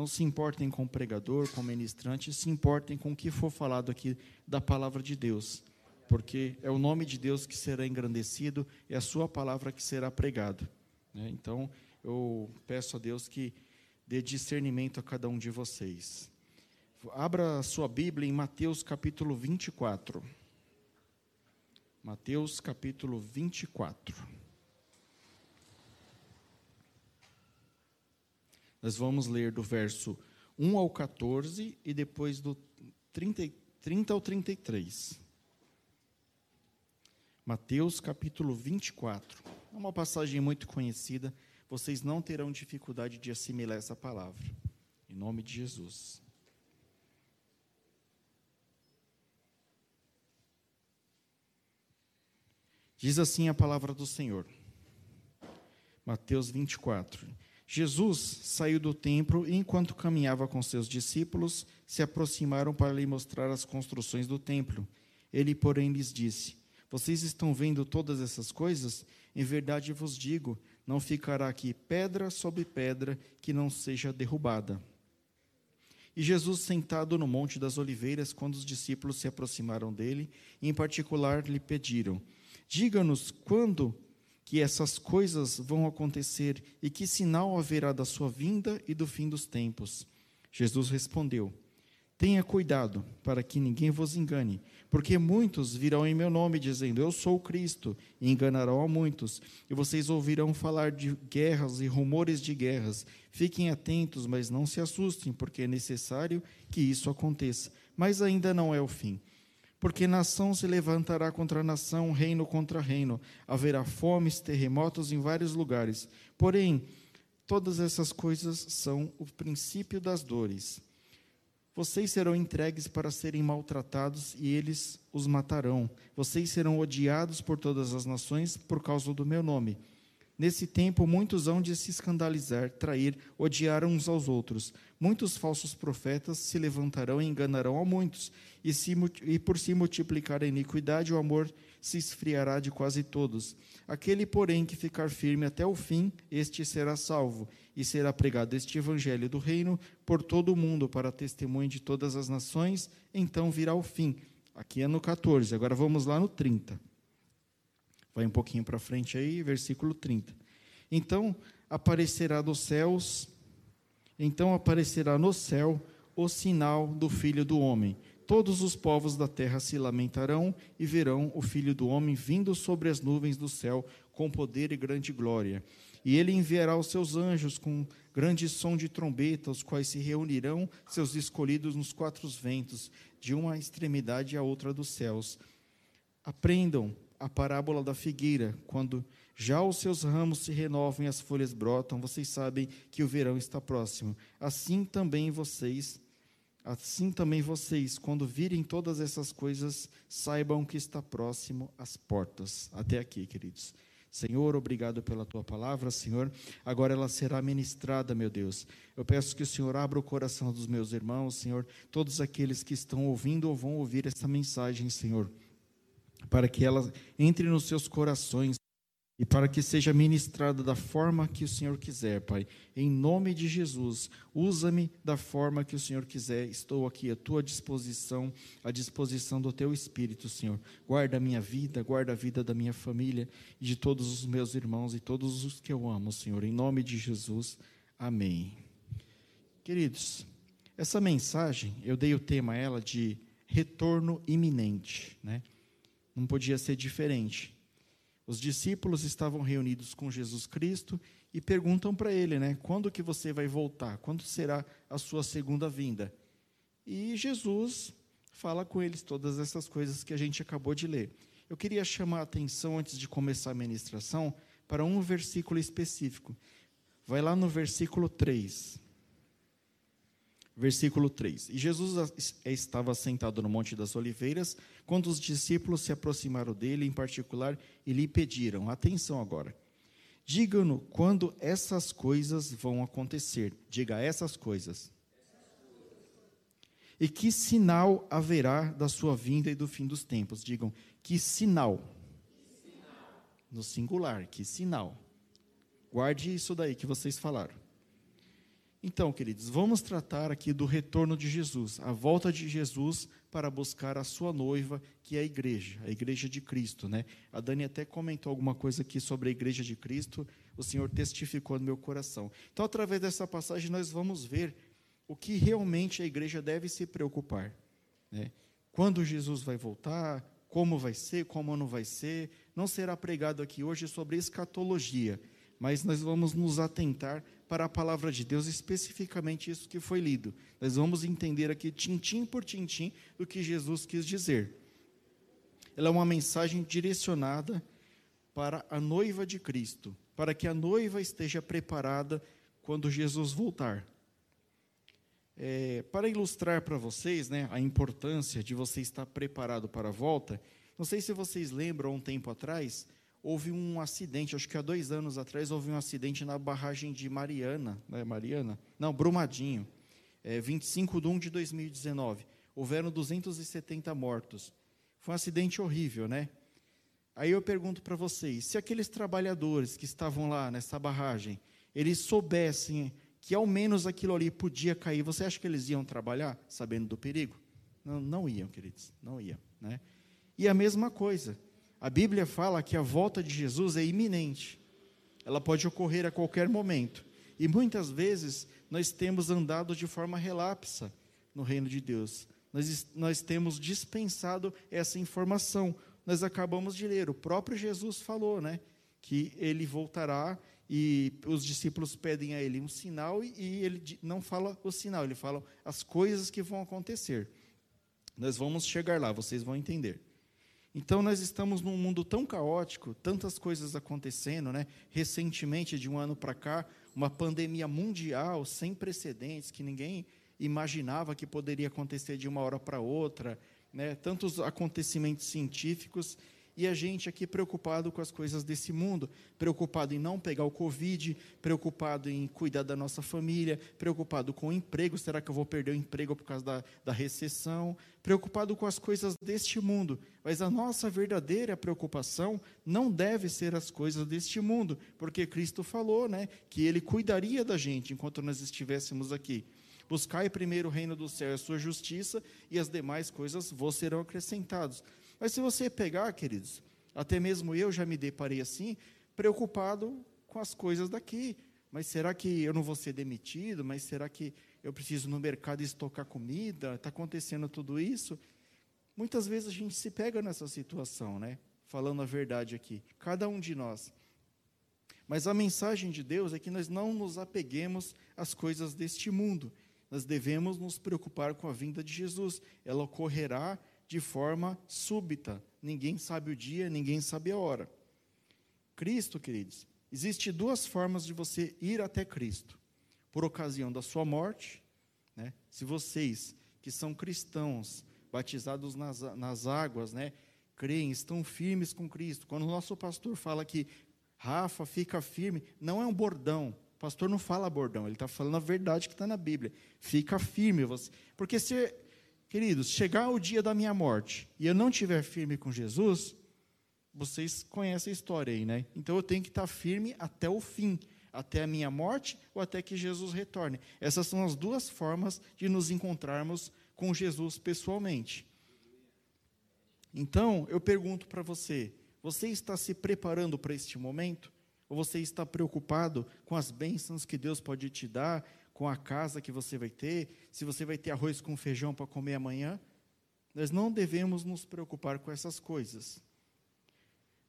Não se importem com o pregador, com o ministrante, se importem com o que for falado aqui da palavra de Deus, porque é o nome de Deus que será engrandecido, é a sua palavra que será pregada. Né? Então, eu peço a Deus que dê discernimento a cada um de vocês. Abra a sua Bíblia em Mateus capítulo 24. Mateus capítulo 24. Nós vamos ler do verso 1 ao 14 e depois do 30, 30 ao 33. Mateus capítulo 24. É uma passagem muito conhecida, vocês não terão dificuldade de assimilar essa palavra. Em nome de Jesus. Diz assim a palavra do Senhor. Mateus 24. Jesus saiu do templo e, enquanto caminhava com seus discípulos, se aproximaram para lhe mostrar as construções do templo. Ele, porém, lhes disse: Vocês estão vendo todas essas coisas? Em verdade vos digo: não ficará aqui pedra sobre pedra que não seja derrubada. E Jesus, sentado no Monte das Oliveiras, quando os discípulos se aproximaram dele, em particular lhe pediram: Diga-nos quando que essas coisas vão acontecer e que sinal haverá da sua vinda e do fim dos tempos. Jesus respondeu: Tenha cuidado para que ninguém vos engane, porque muitos virão em meu nome dizendo: Eu sou Cristo, e enganarão a muitos. E vocês ouvirão falar de guerras e rumores de guerras. Fiquem atentos, mas não se assustem, porque é necessário que isso aconteça. Mas ainda não é o fim porque nação se levantará contra nação, reino contra reino. Haverá fomes, terremotos em vários lugares. Porém, todas essas coisas são o princípio das dores. Vocês serão entregues para serem maltratados e eles os matarão. Vocês serão odiados por todas as nações por causa do meu nome. Nesse tempo, muitos hão de se escandalizar, trair, odiar uns aos outros. Muitos falsos profetas se levantarão e enganarão a muitos. E, se, e por se multiplicar a iniquidade, o amor se esfriará de quase todos. Aquele, porém, que ficar firme até o fim, este será salvo. E será pregado este evangelho do reino por todo o mundo, para testemunho de todas as nações. Então virá o fim. Aqui é no 14, agora vamos lá no 30. Vai um pouquinho para frente aí, versículo 30. Então aparecerá dos céus, então aparecerá no céu o sinal do Filho do Homem. Todos os povos da terra se lamentarão e verão o Filho do Homem vindo sobre as nuvens do céu com poder e grande glória. E ele enviará os seus anjos com grande som de trombeta, os quais se reunirão seus escolhidos nos quatro ventos, de uma extremidade à outra dos céus. Aprendam a parábola da figueira, quando já os seus ramos se renovam e as folhas brotam, vocês sabem que o verão está próximo. Assim também vocês, assim também vocês, quando virem todas essas coisas, saibam que está próximo às portas. Até aqui, queridos. Senhor, obrigado pela tua palavra, Senhor. Agora ela será ministrada, meu Deus. Eu peço que o Senhor abra o coração dos meus irmãos, Senhor, todos aqueles que estão ouvindo ou vão ouvir essa mensagem, Senhor para que ela entre nos seus corações e para que seja ministrada da forma que o Senhor quiser, Pai. Em nome de Jesus, usa-me da forma que o Senhor quiser. Estou aqui à tua disposição, à disposição do teu Espírito, Senhor. Guarda a minha vida, guarda a vida da minha família e de todos os meus irmãos e todos os que eu amo, Senhor. Em nome de Jesus, amém. Queridos, essa mensagem, eu dei o tema a ela de retorno iminente, né? Não podia ser diferente. Os discípulos estavam reunidos com Jesus Cristo e perguntam para ele, né, quando que você vai voltar? Quando será a sua segunda vinda? E Jesus fala com eles todas essas coisas que a gente acabou de ler. Eu queria chamar a atenção antes de começar a ministração para um versículo específico. Vai lá no versículo 3 versículo 3. E Jesus estava sentado no Monte das Oliveiras, quando os discípulos se aproximaram dele em particular e lhe pediram: atenção agora. Diga-nos quando essas coisas vão acontecer. Diga essas coisas. E que sinal haverá da sua vinda e do fim dos tempos? Digam, que sinal? No singular, que sinal? Guarde isso daí que vocês falaram. Então, queridos, vamos tratar aqui do retorno de Jesus, a volta de Jesus para buscar a sua noiva, que é a igreja, a igreja de Cristo, né? A Dani até comentou alguma coisa aqui sobre a igreja de Cristo, o Senhor testificou no meu coração. Então, através dessa passagem, nós vamos ver o que realmente a igreja deve se preocupar, né? Quando Jesus vai voltar, como vai ser, como não vai ser. Não será pregado aqui hoje sobre escatologia, mas nós vamos nos atentar para a palavra de Deus, especificamente isso que foi lido. Nós vamos entender aqui, tintim por tintim, o que Jesus quis dizer. Ela é uma mensagem direcionada para a noiva de Cristo, para que a noiva esteja preparada quando Jesus voltar. É, para ilustrar para vocês né, a importância de você estar preparado para a volta, não sei se vocês lembram, um tempo atrás, houve um acidente, acho que há dois anos atrás, houve um acidente na barragem de Mariana, né, Mariana? Não, Brumadinho, é, 25 de 1 de 2019. Houveram 270 mortos. Foi um acidente horrível, né? Aí eu pergunto para vocês, se aqueles trabalhadores que estavam lá nessa barragem, eles soubessem que ao menos aquilo ali podia cair, você acha que eles iam trabalhar sabendo do perigo? Não, não iam, queridos, não iam, né? E a mesma coisa, a Bíblia fala que a volta de Jesus é iminente. Ela pode ocorrer a qualquer momento. E muitas vezes nós temos andado de forma relapsa no reino de Deus. Nós, nós temos dispensado essa informação. Nós acabamos de ler, o próprio Jesus falou, né? Que ele voltará e os discípulos pedem a ele um sinal e ele não fala o sinal, ele fala as coisas que vão acontecer. Nós vamos chegar lá, vocês vão entender. Então nós estamos num mundo tão caótico, tantas coisas acontecendo, né? Recentemente, de um ano para cá, uma pandemia mundial sem precedentes que ninguém imaginava que poderia acontecer de uma hora para outra, né? Tantos acontecimentos científicos e a gente aqui preocupado com as coisas desse mundo, preocupado em não pegar o Covid, preocupado em cuidar da nossa família, preocupado com o emprego, será que eu vou perder o emprego por causa da, da recessão? Preocupado com as coisas deste mundo. Mas a nossa verdadeira preocupação não deve ser as coisas deste mundo, porque Cristo falou né, que Ele cuidaria da gente enquanto nós estivéssemos aqui. Buscai primeiro o reino do céu e a sua justiça, e as demais coisas vos serão acrescentadas. Mas se você pegar, queridos, até mesmo eu já me deparei assim, preocupado com as coisas daqui. Mas será que eu não vou ser demitido? Mas será que eu preciso no mercado estocar comida? Está acontecendo tudo isso? Muitas vezes a gente se pega nessa situação, né? Falando a verdade aqui, cada um de nós. Mas a mensagem de Deus é que nós não nos apeguemos às coisas deste mundo. Nós devemos nos preocupar com a vinda de Jesus. Ela ocorrerá de forma súbita. Ninguém sabe o dia, ninguém sabe a hora. Cristo, queridos, existe duas formas de você ir até Cristo. Por ocasião da sua morte, né? se vocês que são cristãos, batizados nas, nas águas, né? creem, estão firmes com Cristo. Quando o nosso pastor fala que Rafa fica firme, não é um bordão. Pastor não fala bordão, ele está falando a verdade que está na Bíblia. Fica firme, você, porque se Queridos, chegar o dia da minha morte e eu não estiver firme com Jesus, vocês conhecem a história aí, né? Então eu tenho que estar firme até o fim, até a minha morte ou até que Jesus retorne. Essas são as duas formas de nos encontrarmos com Jesus pessoalmente. Então, eu pergunto para você: você está se preparando para este momento? Ou você está preocupado com as bênçãos que Deus pode te dar, com a casa que você vai ter, se você vai ter arroz com feijão para comer amanhã. Nós não devemos nos preocupar com essas coisas.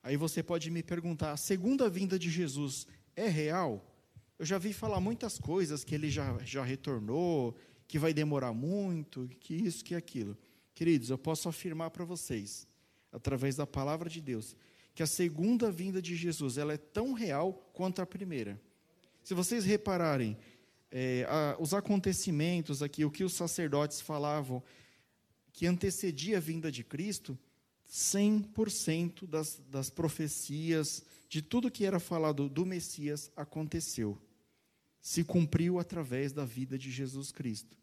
Aí você pode me perguntar: a segunda vinda de Jesus é real? Eu já vi falar muitas coisas, que ele já, já retornou, que vai demorar muito, que isso, que aquilo. Queridos, eu posso afirmar para vocês, através da palavra de Deus, que a segunda vinda de Jesus ela é tão real quanto a primeira. Se vocês repararem, é, a, os acontecimentos aqui, o que os sacerdotes falavam, que antecedia a vinda de Cristo, 100% das, das profecias, de tudo que era falado do Messias, aconteceu. Se cumpriu através da vida de Jesus Cristo.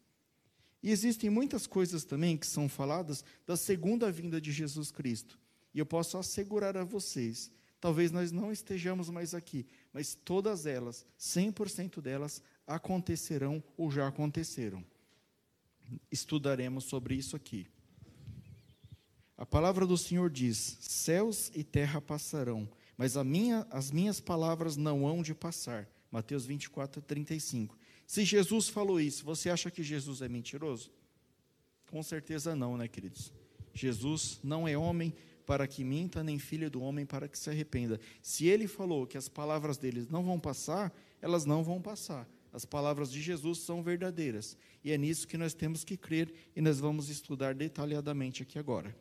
E existem muitas coisas também que são faladas da segunda vinda de Jesus Cristo. E eu posso assegurar a vocês, talvez nós não estejamos mais aqui, mas todas elas, 100% delas, acontecerão ou já aconteceram. Estudaremos sobre isso aqui. A palavra do Senhor diz: céus e terra passarão, mas minha, as minhas palavras não hão de passar. Mateus 24, 35. Se Jesus falou isso, você acha que Jesus é mentiroso? Com certeza não, né, queridos? Jesus não é homem para que minta, nem filho do homem para que se arrependa. Se ele falou que as palavras dele não vão passar, elas não vão passar. As palavras de Jesus são verdadeiras. E é nisso que nós temos que crer e nós vamos estudar detalhadamente aqui agora.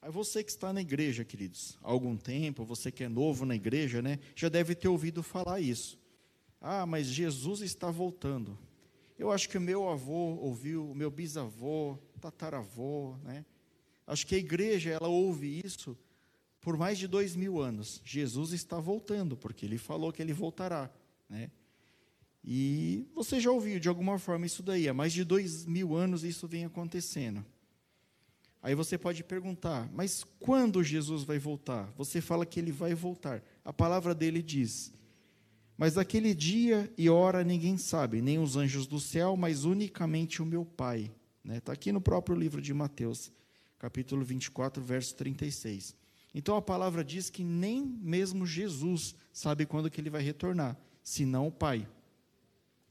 Aí você que está na igreja, queridos, há algum tempo, você que é novo na igreja, né, já deve ter ouvido falar isso. Ah, mas Jesus está voltando. Eu acho que o meu avô ouviu, o meu bisavô, tataravô, né? Acho que a igreja ela ouve isso por mais de dois mil anos. Jesus está voltando, porque ele falou que ele voltará. Né? E você já ouviu de alguma forma isso daí, há mais de dois mil anos isso vem acontecendo. Aí você pode perguntar, mas quando Jesus vai voltar? Você fala que ele vai voltar. A palavra dele diz: Mas aquele dia e hora ninguém sabe, nem os anjos do céu, mas unicamente o meu Pai. Está né? Tá aqui no próprio livro de Mateus, capítulo 24, verso 36. Então a palavra diz que nem mesmo Jesus sabe quando que ele vai retornar, senão o Pai.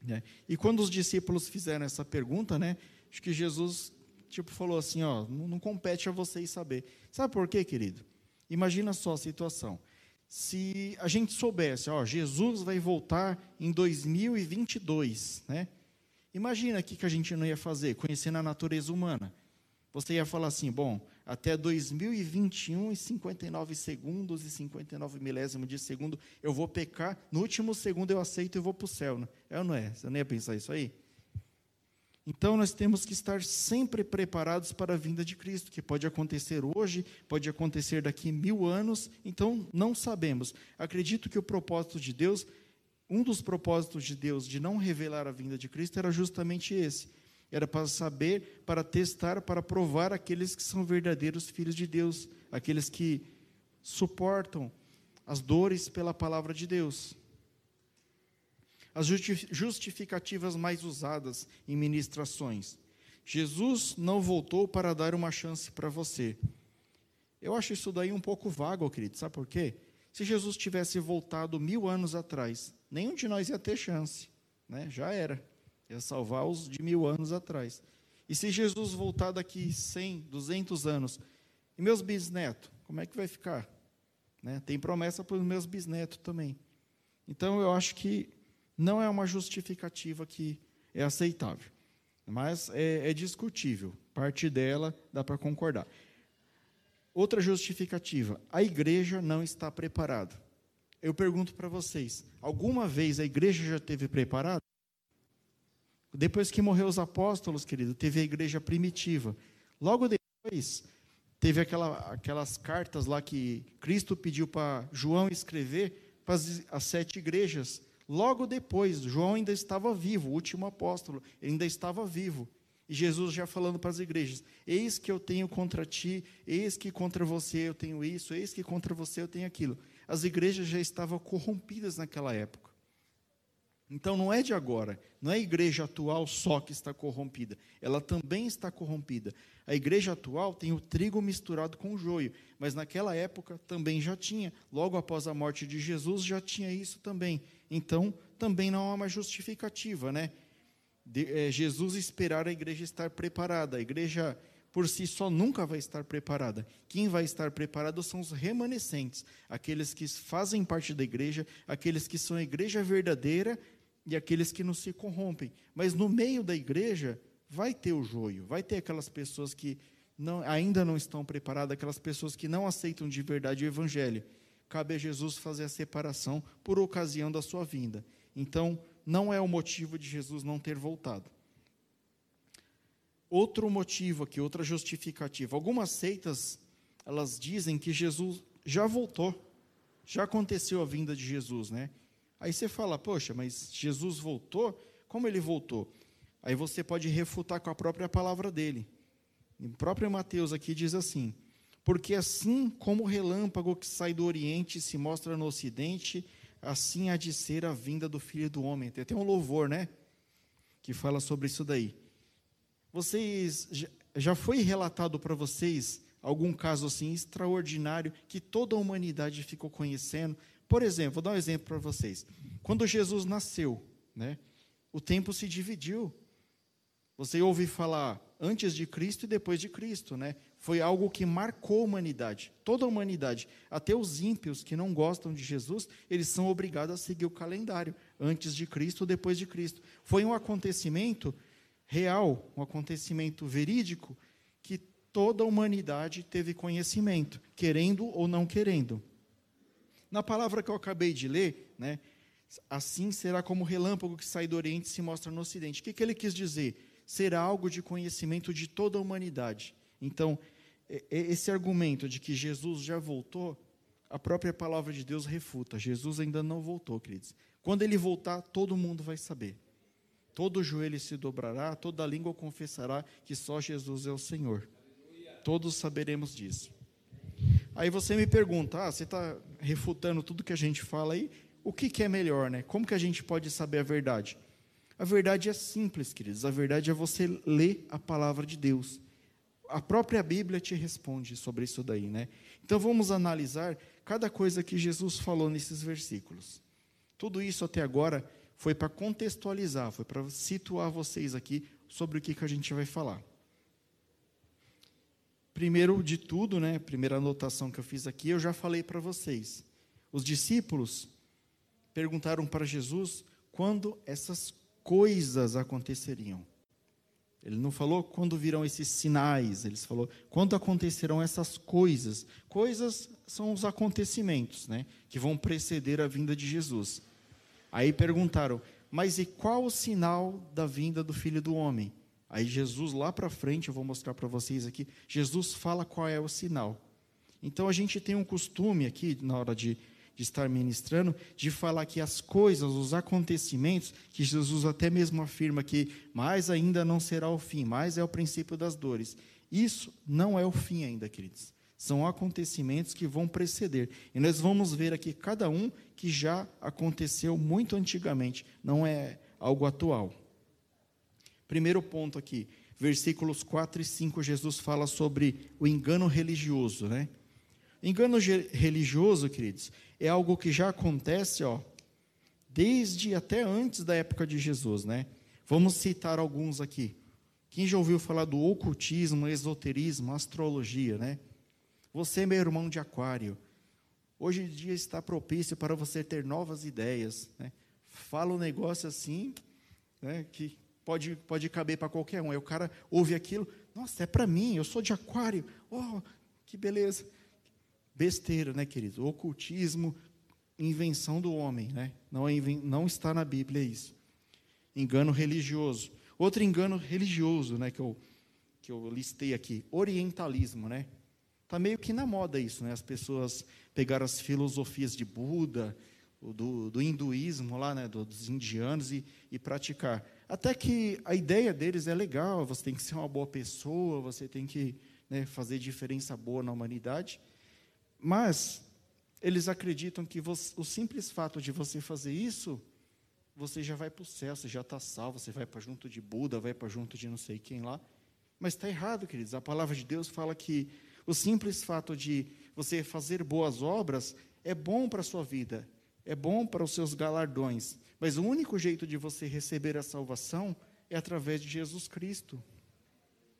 Né? E quando os discípulos fizeram essa pergunta, né, acho que Jesus tipo falou assim, ó, não, compete a vocês saber. Sabe por quê, querido? Imagina só a situação. Se a gente soubesse, ó, Jesus vai voltar em 2022, né? Imagina o que a gente não ia fazer, conhecendo a natureza humana. Você ia falar assim, bom, até 2021 e 59 segundos e 59 milésimos de segundo, eu vou pecar, no último segundo eu aceito e vou para o céu. Né? É ou não é? Você não ia pensar isso aí? Então nós temos que estar sempre preparados para a vinda de Cristo, que pode acontecer hoje, pode acontecer daqui mil anos, então não sabemos. Acredito que o propósito de Deus, um dos propósitos de Deus de não revelar a vinda de Cristo era justamente esse era para saber, para testar, para provar aqueles que são verdadeiros filhos de Deus, aqueles que suportam as dores pela palavra de Deus. As justificativas mais usadas em ministrações. Jesus não voltou para dar uma chance para você. Eu acho isso daí um pouco vago, querido. Sabe por quê? Se Jesus tivesse voltado mil anos atrás, nenhum de nós ia ter chance. Né? Já era. Ia salvar os de mil anos atrás. E se Jesus voltar daqui 100, 200 anos, e meus bisnetos, como é que vai ficar? Né? Tem promessa para os meus bisnetos também. Então eu acho que não é uma justificativa que é aceitável. Mas é, é discutível. Parte dela dá para concordar. Outra justificativa: a igreja não está preparada. Eu pergunto para vocês: alguma vez a igreja já esteve preparada? Depois que morreu os apóstolos, querido, teve a igreja primitiva. Logo depois, teve aquela, aquelas cartas lá que Cristo pediu para João escrever para as, sete igrejas. Logo depois, João ainda estava vivo, o último apóstolo, ele ainda estava vivo. E Jesus já falando para as igrejas: Eis que eu tenho contra ti, eis que contra você eu tenho isso, eis que contra você eu tenho aquilo. As igrejas já estavam corrompidas naquela época. Então não é de agora, não é a igreja atual só que está corrompida, ela também está corrompida. A igreja atual tem o trigo misturado com o joio, mas naquela época também já tinha, logo após a morte de Jesus já tinha isso também. Então também não há uma justificativa, né? De, é, Jesus esperar a igreja estar preparada. A igreja por si só nunca vai estar preparada. Quem vai estar preparado são os remanescentes, aqueles que fazem parte da igreja, aqueles que são a igreja verdadeira e aqueles que não se corrompem. Mas no meio da igreja vai ter o joio, vai ter aquelas pessoas que não, ainda não estão preparadas, aquelas pessoas que não aceitam de verdade o evangelho. Cabe a Jesus fazer a separação por ocasião da sua vinda. Então, não é o motivo de Jesus não ter voltado. Outro motivo aqui, outra justificativa. Algumas seitas, elas dizem que Jesus já voltou. Já aconteceu a vinda de Jesus, né? Aí você fala, poxa, mas Jesus voltou? Como ele voltou? Aí você pode refutar com a própria palavra dele. Em próprio Mateus aqui diz assim: Porque assim como o relâmpago que sai do Oriente e se mostra no Ocidente, assim há de ser a vinda do Filho do Homem. Tem até um louvor, né? Que fala sobre isso daí. Vocês, já foi relatado para vocês algum caso assim extraordinário que toda a humanidade ficou conhecendo? Por exemplo, vou dar um exemplo para vocês. Quando Jesus nasceu, né? O tempo se dividiu. Você ouve falar antes de Cristo e depois de Cristo, né? Foi algo que marcou a humanidade, toda a humanidade. Até os ímpios que não gostam de Jesus, eles são obrigados a seguir o calendário, antes de Cristo, depois de Cristo. Foi um acontecimento real, um acontecimento verídico, que toda a humanidade teve conhecimento, querendo ou não querendo. Na palavra que eu acabei de ler, né, assim será como o relâmpago que sai do Oriente e se mostra no Ocidente. O que, que ele quis dizer? será algo de conhecimento de toda a humanidade. Então, esse argumento de que Jesus já voltou, a própria palavra de Deus refuta. Jesus ainda não voltou, queridos. Quando ele voltar, todo mundo vai saber. Todo joelho se dobrará, toda língua confessará que só Jesus é o Senhor. Todos saberemos disso. Aí você me pergunta, ah, você está refutando tudo que a gente fala aí, o que, que é melhor, né? Como que a gente pode saber a verdade? A verdade é simples, queridos. A verdade é você ler a palavra de Deus. A própria Bíblia te responde sobre isso daí, né? Então vamos analisar cada coisa que Jesus falou nesses versículos. Tudo isso até agora foi para contextualizar, foi para situar vocês aqui sobre o que, que a gente vai falar. Primeiro de tudo, né, primeira anotação que eu fiz aqui, eu já falei para vocês. Os discípulos perguntaram para Jesus quando essas coisas aconteceriam. Ele não falou quando virão esses sinais, ele falou quando acontecerão essas coisas. Coisas são os acontecimentos, né, que vão preceder a vinda de Jesus. Aí perguntaram: "Mas e qual o sinal da vinda do Filho do homem?" Aí Jesus lá para frente, eu vou mostrar para vocês aqui, Jesus fala qual é o sinal. Então a gente tem um costume aqui na hora de de estar ministrando, de falar que as coisas, os acontecimentos, que Jesus até mesmo afirma que mais ainda não será o fim, mais é o princípio das dores. Isso não é o fim ainda, queridos. São acontecimentos que vão preceder. E nós vamos ver aqui cada um que já aconteceu muito antigamente, não é algo atual. Primeiro ponto aqui, versículos 4 e 5, Jesus fala sobre o engano religioso, né? Engano religioso, queridos, é algo que já acontece, ó, desde até antes da época de Jesus, né? Vamos citar alguns aqui. Quem já ouviu falar do ocultismo, esoterismo, astrologia, né? Você, meu irmão de aquário, hoje em dia está propício para você ter novas ideias, né? Fala um negócio assim, né, que pode, pode caber para qualquer um. Aí o cara ouve aquilo, nossa, é para mim, eu sou de aquário, oh, que beleza besteira, né, queridos? Ocultismo, invenção do homem, né? Não, é, não está na Bíblia isso. Engano religioso. Outro engano religioso, né, que eu, que eu listei aqui, orientalismo, né? Está meio que na moda isso, né? As pessoas pegaram as filosofias de Buda, do, do hinduísmo lá, né, dos indianos e, e praticar. Até que a ideia deles é legal, você tem que ser uma boa pessoa, você tem que né, fazer diferença boa na humanidade. Mas eles acreditam que você, o simples fato de você fazer isso, você já vai para o céu, você já está salvo, você vai para junto de Buda, vai para junto de não sei quem lá. Mas está errado, queridos. A palavra de Deus fala que o simples fato de você fazer boas obras é bom para a sua vida, é bom para os seus galardões. Mas o único jeito de você receber a salvação é através de Jesus Cristo.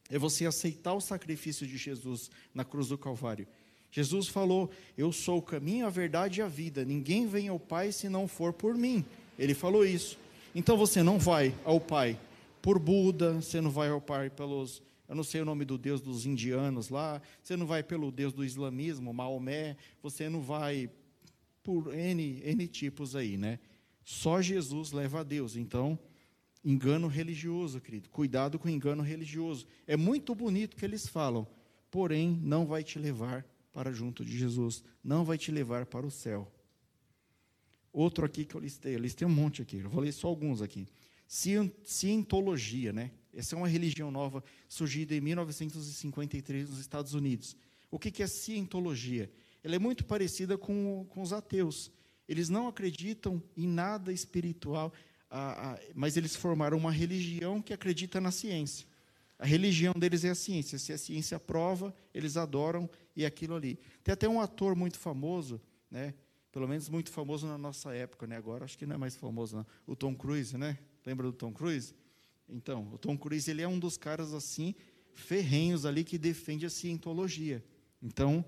É você aceitar o sacrifício de Jesus na cruz do Calvário. Jesus falou: Eu sou o caminho, a verdade e a vida. Ninguém vem ao Pai se não for por mim. Ele falou isso. Então você não vai ao Pai por Buda, você não vai ao Pai pelos, eu não sei o nome do Deus dos indianos lá, você não vai pelo Deus do islamismo, Maomé, você não vai por N, N tipos aí, né? Só Jesus leva a Deus. Então, engano religioso, querido. Cuidado com engano religioso. É muito bonito que eles falam, porém não vai te levar para junto de Jesus, não vai te levar para o céu. Outro aqui que eu listei, eu listei um monte aqui, eu vou ler só alguns aqui. Cientologia, né? Essa é uma religião nova surgida em 1953 nos Estados Unidos. O que é cientologia? Ela é muito parecida com, com os ateus. Eles não acreditam em nada espiritual, mas eles formaram uma religião que acredita na ciência. A religião deles é a ciência. Se a ciência prova, eles adoram e é aquilo ali. Tem até um ator muito famoso, né? Pelo menos muito famoso na nossa época, né? Agora acho que não é mais famoso, não. O Tom Cruise, né? Lembra do Tom Cruise? Então, o Tom Cruise ele é um dos caras assim ferrenhos ali que defende a cientologia. Então,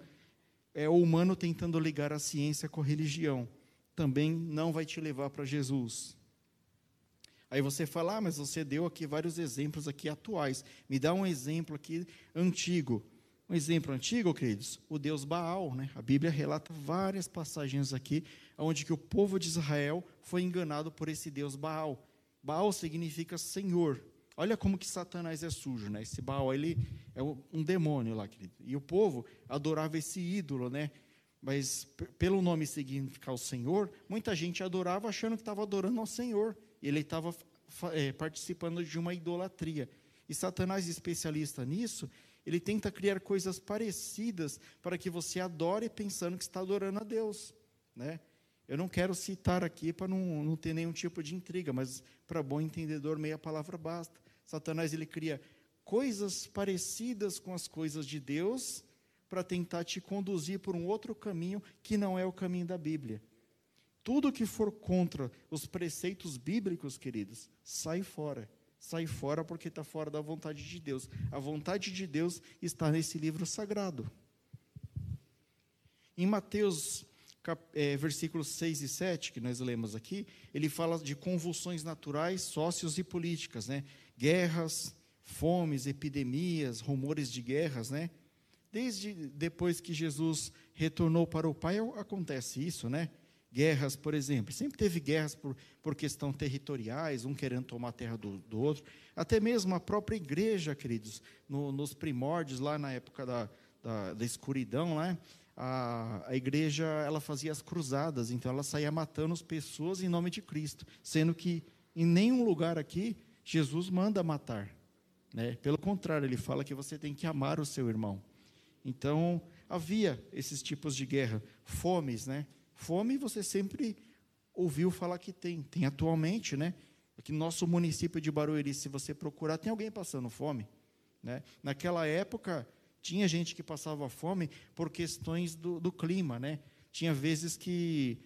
é o humano tentando ligar a ciência com a religião. Também não vai te levar para Jesus. Aí você fala, ah, mas você deu aqui vários exemplos aqui atuais. Me dá um exemplo aqui antigo. Um exemplo antigo, queridos, o Deus Baal, né? A Bíblia relata várias passagens aqui onde que o povo de Israel foi enganado por esse Deus Baal. Baal significa Senhor. Olha como que Satanás é sujo, né? Esse Baal, ele é um demônio lá, querido. E o povo adorava esse ídolo, né? Mas pelo nome significar o Senhor, muita gente adorava achando que estava adorando ao Senhor. Ele estava é, participando de uma idolatria. E Satanás, especialista nisso, ele tenta criar coisas parecidas para que você adore pensando que está adorando a Deus. Né? Eu não quero citar aqui para não, não ter nenhum tipo de intriga, mas para bom entendedor, meia palavra basta. Satanás ele cria coisas parecidas com as coisas de Deus para tentar te conduzir por um outro caminho que não é o caminho da Bíblia. Tudo que for contra os preceitos bíblicos, queridos, sai fora. Sai fora porque está fora da vontade de Deus. A vontade de Deus está nesse livro sagrado. Em Mateus é, versículos 6 e 7, que nós lemos aqui, ele fala de convulsões naturais, sócios e políticas, né? Guerras, fomes, epidemias, rumores de guerras, né? Desde depois que Jesus retornou para o Pai, acontece isso, né? guerras, por exemplo. Sempre teve guerras por, por questão territoriais, um querendo tomar a terra do, do outro. Até mesmo a própria igreja, queridos, no, nos primórdios, lá na época da, da, da escuridão, né? a, a igreja ela fazia as cruzadas, então ela saía matando as pessoas em nome de Cristo, sendo que em nenhum lugar aqui Jesus manda matar. Né? Pelo contrário, ele fala que você tem que amar o seu irmão. Então, havia esses tipos de guerra, fomes, né? Fome você sempre ouviu falar que tem. Tem atualmente, né? Aqui no nosso município de Barueri, se você procurar, tem alguém passando fome. Né? Naquela época, tinha gente que passava fome por questões do, do clima. Né? Tinha vezes que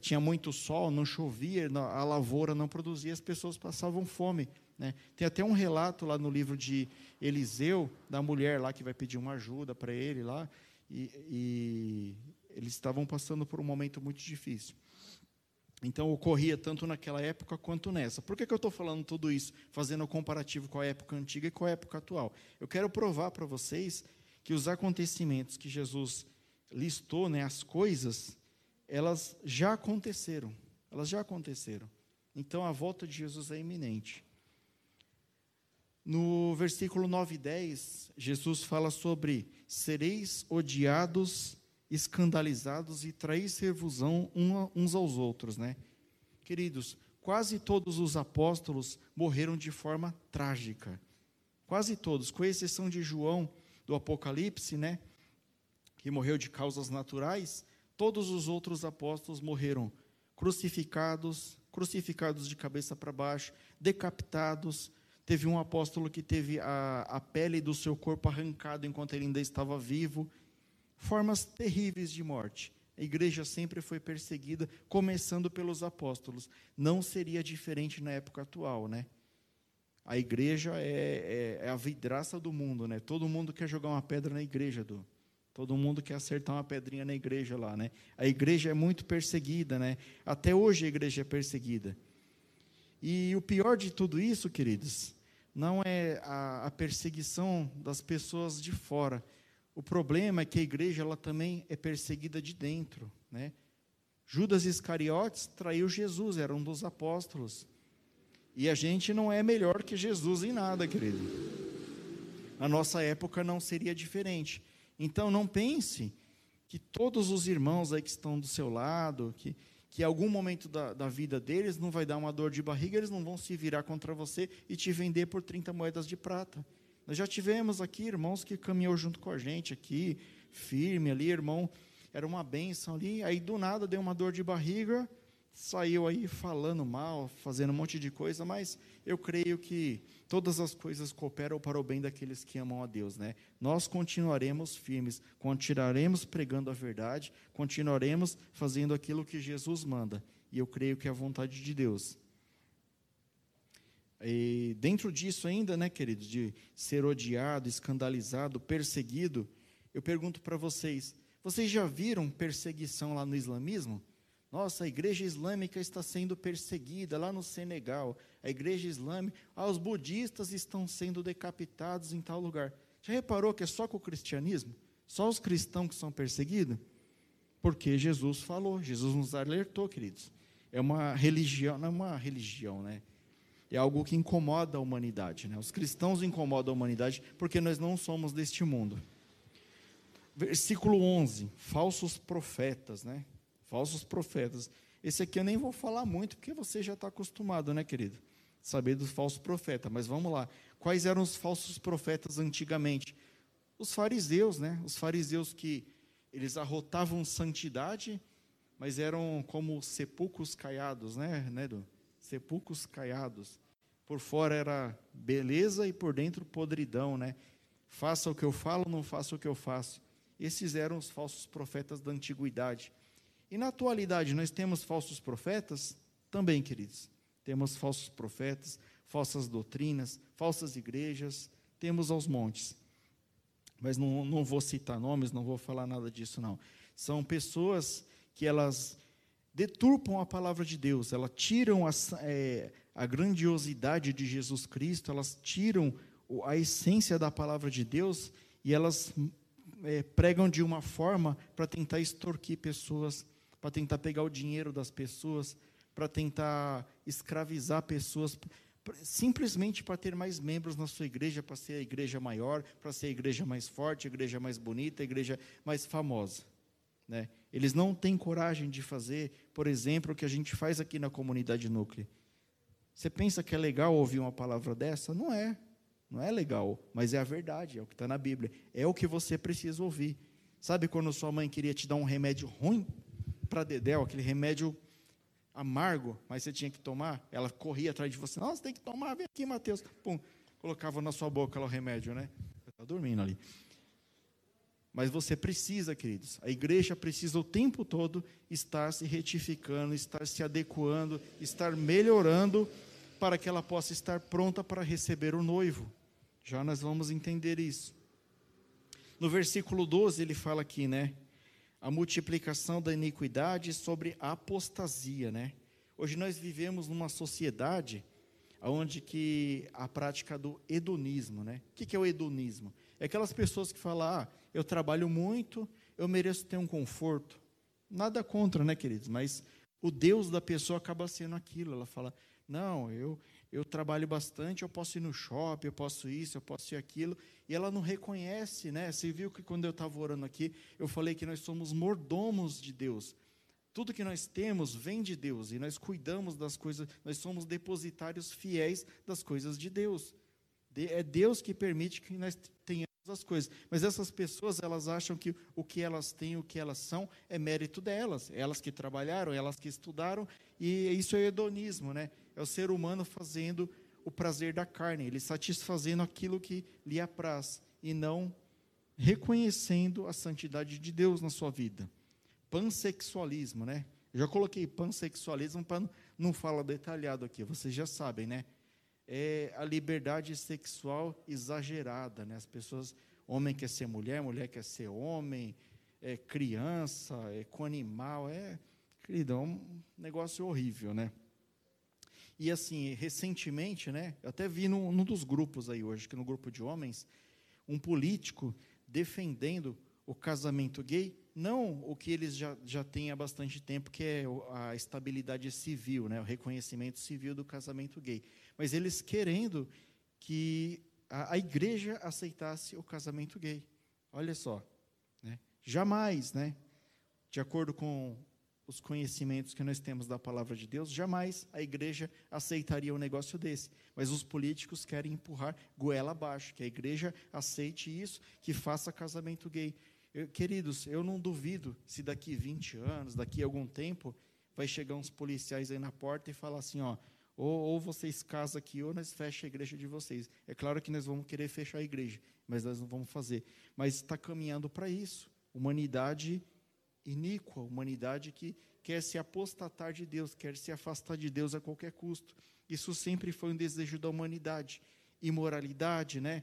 tinha muito sol, não chovia, a lavoura não produzia, as pessoas passavam fome. Né? Tem até um relato lá no livro de Eliseu, da mulher lá que vai pedir uma ajuda para ele lá, e, e eles estavam passando por um momento muito difícil. Então, ocorria tanto naquela época quanto nessa. Por que, que eu estou falando tudo isso, fazendo o comparativo com a época antiga e com a época atual? Eu quero provar para vocês que os acontecimentos que Jesus listou, né, as coisas, elas já aconteceram. Elas já aconteceram. Então, a volta de Jesus é iminente. No versículo 9 e 10, Jesus fala sobre sereis odiados escandalizados e trair-se-vos-ão uns aos outros, né? Queridos, quase todos os apóstolos morreram de forma trágica. Quase todos, com exceção de João do Apocalipse, né? Que morreu de causas naturais, todos os outros apóstolos morreram crucificados, crucificados de cabeça para baixo, decapitados. Teve um apóstolo que teve a, a pele do seu corpo arrancada enquanto ele ainda estava vivo formas terríveis de morte. A igreja sempre foi perseguida, começando pelos apóstolos. Não seria diferente na época atual, né? A igreja é, é, é, a vidraça do mundo, né? Todo mundo quer jogar uma pedra na igreja, do. Todo mundo quer acertar uma pedrinha na igreja lá, né? A igreja é muito perseguida, né? Até hoje a igreja é perseguida. E o pior de tudo isso, queridos, não é a, a perseguição das pessoas de fora, o problema é que a igreja ela também é perseguida de dentro, né? Judas Iscariotes traiu Jesus, era um dos apóstolos. E a gente não é melhor que Jesus em nada, querido. Na nossa época não seria diferente. Então não pense que todos os irmãos aí que estão do seu lado, que, que algum momento da, da vida deles não vai dar uma dor de barriga, eles não vão se virar contra você e te vender por 30 moedas de prata. Nós já tivemos aqui irmãos que caminhou junto com a gente aqui, firme ali, irmão era uma benção ali, aí do nada deu uma dor de barriga, saiu aí falando mal, fazendo um monte de coisa, mas eu creio que todas as coisas cooperam para o bem daqueles que amam a Deus, né? Nós continuaremos firmes, continuaremos pregando a verdade, continuaremos fazendo aquilo que Jesus manda, e eu creio que é a vontade de Deus. E dentro disso ainda, né, queridos, de ser odiado, escandalizado, perseguido, eu pergunto para vocês, vocês já viram perseguição lá no islamismo? Nossa, a igreja islâmica está sendo perseguida lá no Senegal. A igreja islâmica, ah, os budistas estão sendo decapitados em tal lugar. Já reparou que é só com o cristianismo? Só os cristãos que são perseguidos? Porque Jesus falou, Jesus nos alertou, queridos. É uma religião, não é uma religião, né? É algo que incomoda a humanidade. Né? Os cristãos incomodam a humanidade porque nós não somos deste mundo. Versículo 11: falsos profetas, né? Falsos profetas. Esse aqui eu nem vou falar muito, porque você já está acostumado, né, querido? Saber dos falsos profetas. Mas vamos lá. Quais eram os falsos profetas antigamente? Os fariseus, né? Os fariseus que eles arrotavam santidade, mas eram como sepulcros caiados, né, né Sepulcros caiados. Por fora era beleza e por dentro podridão, né? Faça o que eu falo, não faça o que eu faço. Esses eram os falsos profetas da antiguidade. E na atualidade, nós temos falsos profetas? Também, queridos. Temos falsos profetas, falsas doutrinas, falsas igrejas, temos aos montes. Mas não, não vou citar nomes, não vou falar nada disso, não. São pessoas que elas deturpam a palavra de Deus, elas tiram a, é, a grandiosidade de Jesus Cristo, elas tiram a essência da palavra de Deus e elas é, pregam de uma forma para tentar extorquir pessoas para tentar pegar o dinheiro das pessoas, para tentar escravizar pessoas, simplesmente para ter mais membros na sua igreja, para ser a igreja maior, para ser a igreja mais forte, a igreja mais bonita, a igreja mais famosa. Né? Eles não têm coragem de fazer, por exemplo, o que a gente faz aqui na comunidade núclea. Você pensa que é legal ouvir uma palavra dessa? Não é. Não é legal, mas é a verdade, é o que está na Bíblia. É o que você precisa ouvir. Sabe quando sua mãe queria te dar um remédio ruim? Para Dedéu, aquele remédio amargo, mas você tinha que tomar, ela corria atrás de você. Nossa, tem que tomar, vem aqui, Mateus. Pum, colocava na sua boca o remédio, né? Está dormindo ali. Mas você precisa, queridos, a igreja precisa o tempo todo estar se retificando, estar se adequando, estar melhorando para que ela possa estar pronta para receber o noivo. Já nós vamos entender isso. No versículo 12 ele fala aqui, né? A multiplicação da iniquidade sobre a apostasia, né? Hoje nós vivemos numa sociedade onde que a prática do hedonismo, né? O que é o hedonismo? É aquelas pessoas que falam, ah, eu trabalho muito, eu mereço ter um conforto. Nada contra, né, queridos? Mas o Deus da pessoa acaba sendo aquilo. Ela fala, não, eu, eu trabalho bastante, eu posso ir no shopping, eu posso isso, eu posso ir aquilo, e ela não reconhece, né? Você viu que quando eu estava orando aqui, eu falei que nós somos mordomos de Deus. Tudo que nós temos vem de Deus, e nós cuidamos das coisas, nós somos depositários fiéis das coisas de Deus. É Deus que permite que nós tenhamos as coisas. Mas essas pessoas, elas acham que o que elas têm, o que elas são, é mérito delas. Elas que trabalharam, elas que estudaram, e isso é hedonismo, né? É o ser humano fazendo o prazer da carne, ele satisfazendo aquilo que lhe apraz e não reconhecendo a santidade de Deus na sua vida. Pansexualismo, né? Já coloquei pansexualismo para não falar detalhado aqui, vocês já sabem, né? É a liberdade sexual exagerada, né? As pessoas, homem quer ser mulher, mulher quer ser homem, é criança, é com animal, é, querido, é um negócio horrível, né? E assim, recentemente, né, eu até vi num, num dos grupos aí hoje, que no grupo de homens, um político defendendo o casamento gay, não o que eles já, já têm há bastante tempo, que é a estabilidade civil, né, o reconhecimento civil do casamento gay, mas eles querendo que a, a igreja aceitasse o casamento gay. Olha só, né, jamais, né, de acordo com os conhecimentos que nós temos da palavra de Deus, jamais a igreja aceitaria um negócio desse. Mas os políticos querem empurrar goela abaixo, que a igreja aceite isso, que faça casamento gay. Eu, queridos, eu não duvido se daqui 20 anos, daqui algum tempo, vai chegar uns policiais aí na porta e falar assim, ó, ou, ou vocês casam aqui, ou nós fechamos a igreja de vocês. É claro que nós vamos querer fechar a igreja, mas nós não vamos fazer. Mas está caminhando para isso. Humanidade iníqua, humanidade que quer se apostatar de Deus, quer se afastar de Deus a qualquer custo. Isso sempre foi um desejo da humanidade. Imoralidade, né?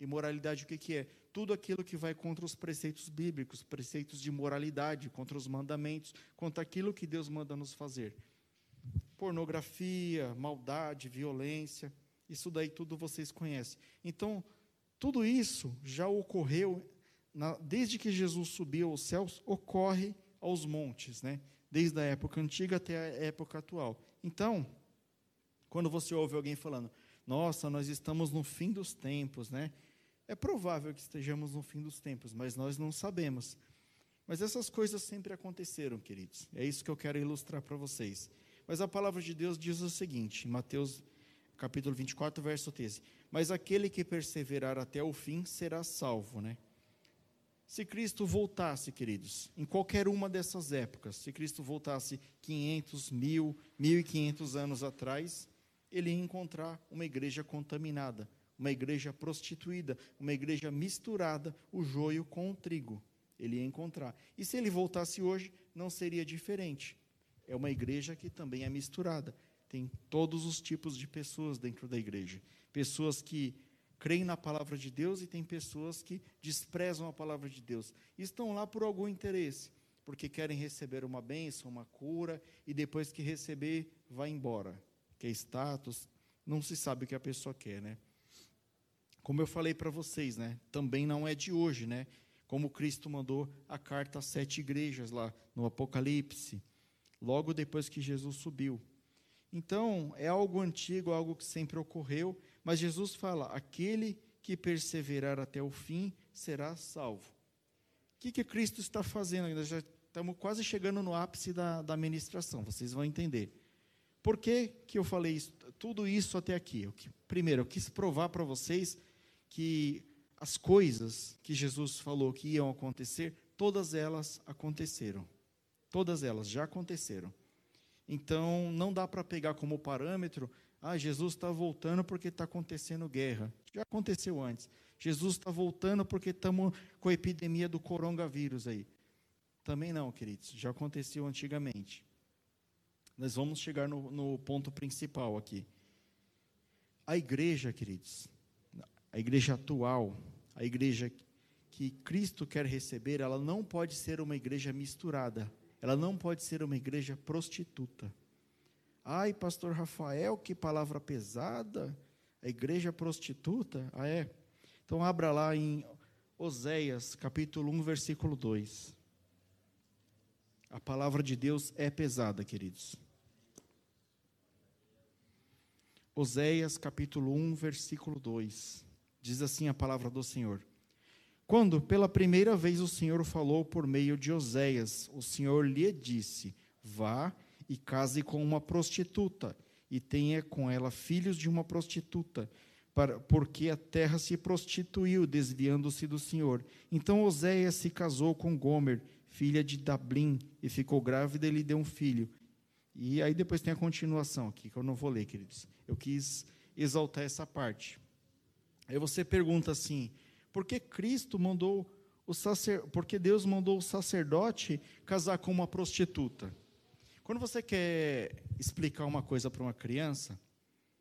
Imoralidade o que, que é? Tudo aquilo que vai contra os preceitos bíblicos, preceitos de moralidade, contra os mandamentos, contra aquilo que Deus manda nos fazer pornografia, maldade, violência, isso daí tudo vocês conhecem. Então, tudo isso já ocorreu na, desde que Jesus subiu aos céus, ocorre aos montes, né? Desde a época antiga até a época atual. Então, quando você ouve alguém falando, nossa, nós estamos no fim dos tempos, né? É provável que estejamos no fim dos tempos, mas nós não sabemos. Mas essas coisas sempre aconteceram, queridos. É isso que eu quero ilustrar para vocês. Mas a palavra de Deus diz o seguinte, em Mateus capítulo 24, verso 13: Mas aquele que perseverar até o fim será salvo, né? Se Cristo voltasse, queridos, em qualquer uma dessas épocas, se Cristo voltasse 500, mil, 1500 anos atrás, ele ia encontrar uma igreja contaminada, uma igreja prostituída, uma igreja misturada, o joio com o trigo. Ele ia encontrar. E se ele voltasse hoje, não seria diferente é uma igreja que também é misturada. Tem todos os tipos de pessoas dentro da igreja. Pessoas que creem na palavra de Deus e tem pessoas que desprezam a palavra de Deus. Estão lá por algum interesse, porque querem receber uma bênção, uma cura, e depois que receber, vai embora. Quer status, não se sabe o que a pessoa quer, né? Como eu falei para vocês, né? Também não é de hoje, né? Como Cristo mandou a carta às sete igrejas lá no Apocalipse logo depois que Jesus subiu. Então, é algo antigo, algo que sempre ocorreu, mas Jesus fala: aquele que perseverar até o fim será salvo. O que, que Cristo está fazendo? Nós já estamos quase chegando no ápice da, da ministração, vocês vão entender. Por que, que eu falei isso, tudo isso até aqui? Eu, primeiro, eu quis provar para vocês que as coisas que Jesus falou que iam acontecer, todas elas aconteceram. Todas elas já aconteceram. Então, não dá para pegar como parâmetro, ah, Jesus está voltando porque está acontecendo guerra. Já aconteceu antes. Jesus está voltando porque estamos com a epidemia do coronavírus aí. Também não, queridos, já aconteceu antigamente. Nós vamos chegar no, no ponto principal aqui. A igreja, queridos, a igreja atual, a igreja que Cristo quer receber, ela não pode ser uma igreja misturada. Ela não pode ser uma igreja prostituta. Ai, pastor Rafael, que palavra pesada. A igreja prostituta? Ah, é? Então abra lá em Oséias, capítulo 1, versículo 2. A palavra de Deus é pesada, queridos. Oséias, capítulo 1, versículo 2. Diz assim a palavra do Senhor: quando pela primeira vez o Senhor falou por meio de Oséias, o Senhor lhe disse: Vá e case com uma prostituta, e tenha com ela filhos de uma prostituta, para, porque a terra se prostituiu, desviando-se do Senhor. Então Oséias se casou com Gomer, filha de Dablim, e ficou grávida e lhe deu um filho. E aí depois tem a continuação aqui, que eu não vou ler, queridos. Eu quis exaltar essa parte. Aí você pergunta assim porque Cristo mandou o sacer... porque Deus mandou o sacerdote casar com uma prostituta. Quando você quer explicar uma coisa para uma criança,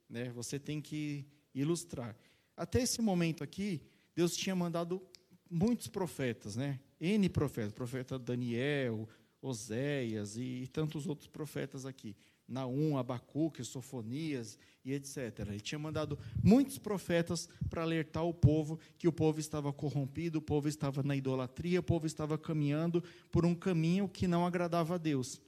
né, você tem que ilustrar. Até esse momento aqui, Deus tinha mandado muitos profetas, né? N profetas, profeta Daniel, Oséias e, e tantos outros profetas aqui. Naum, Abacuque, Sofonias e etc. Ele tinha mandado muitos profetas para alertar o povo que o povo estava corrompido, o povo estava na idolatria, o povo estava caminhando por um caminho que não agradava a Deus.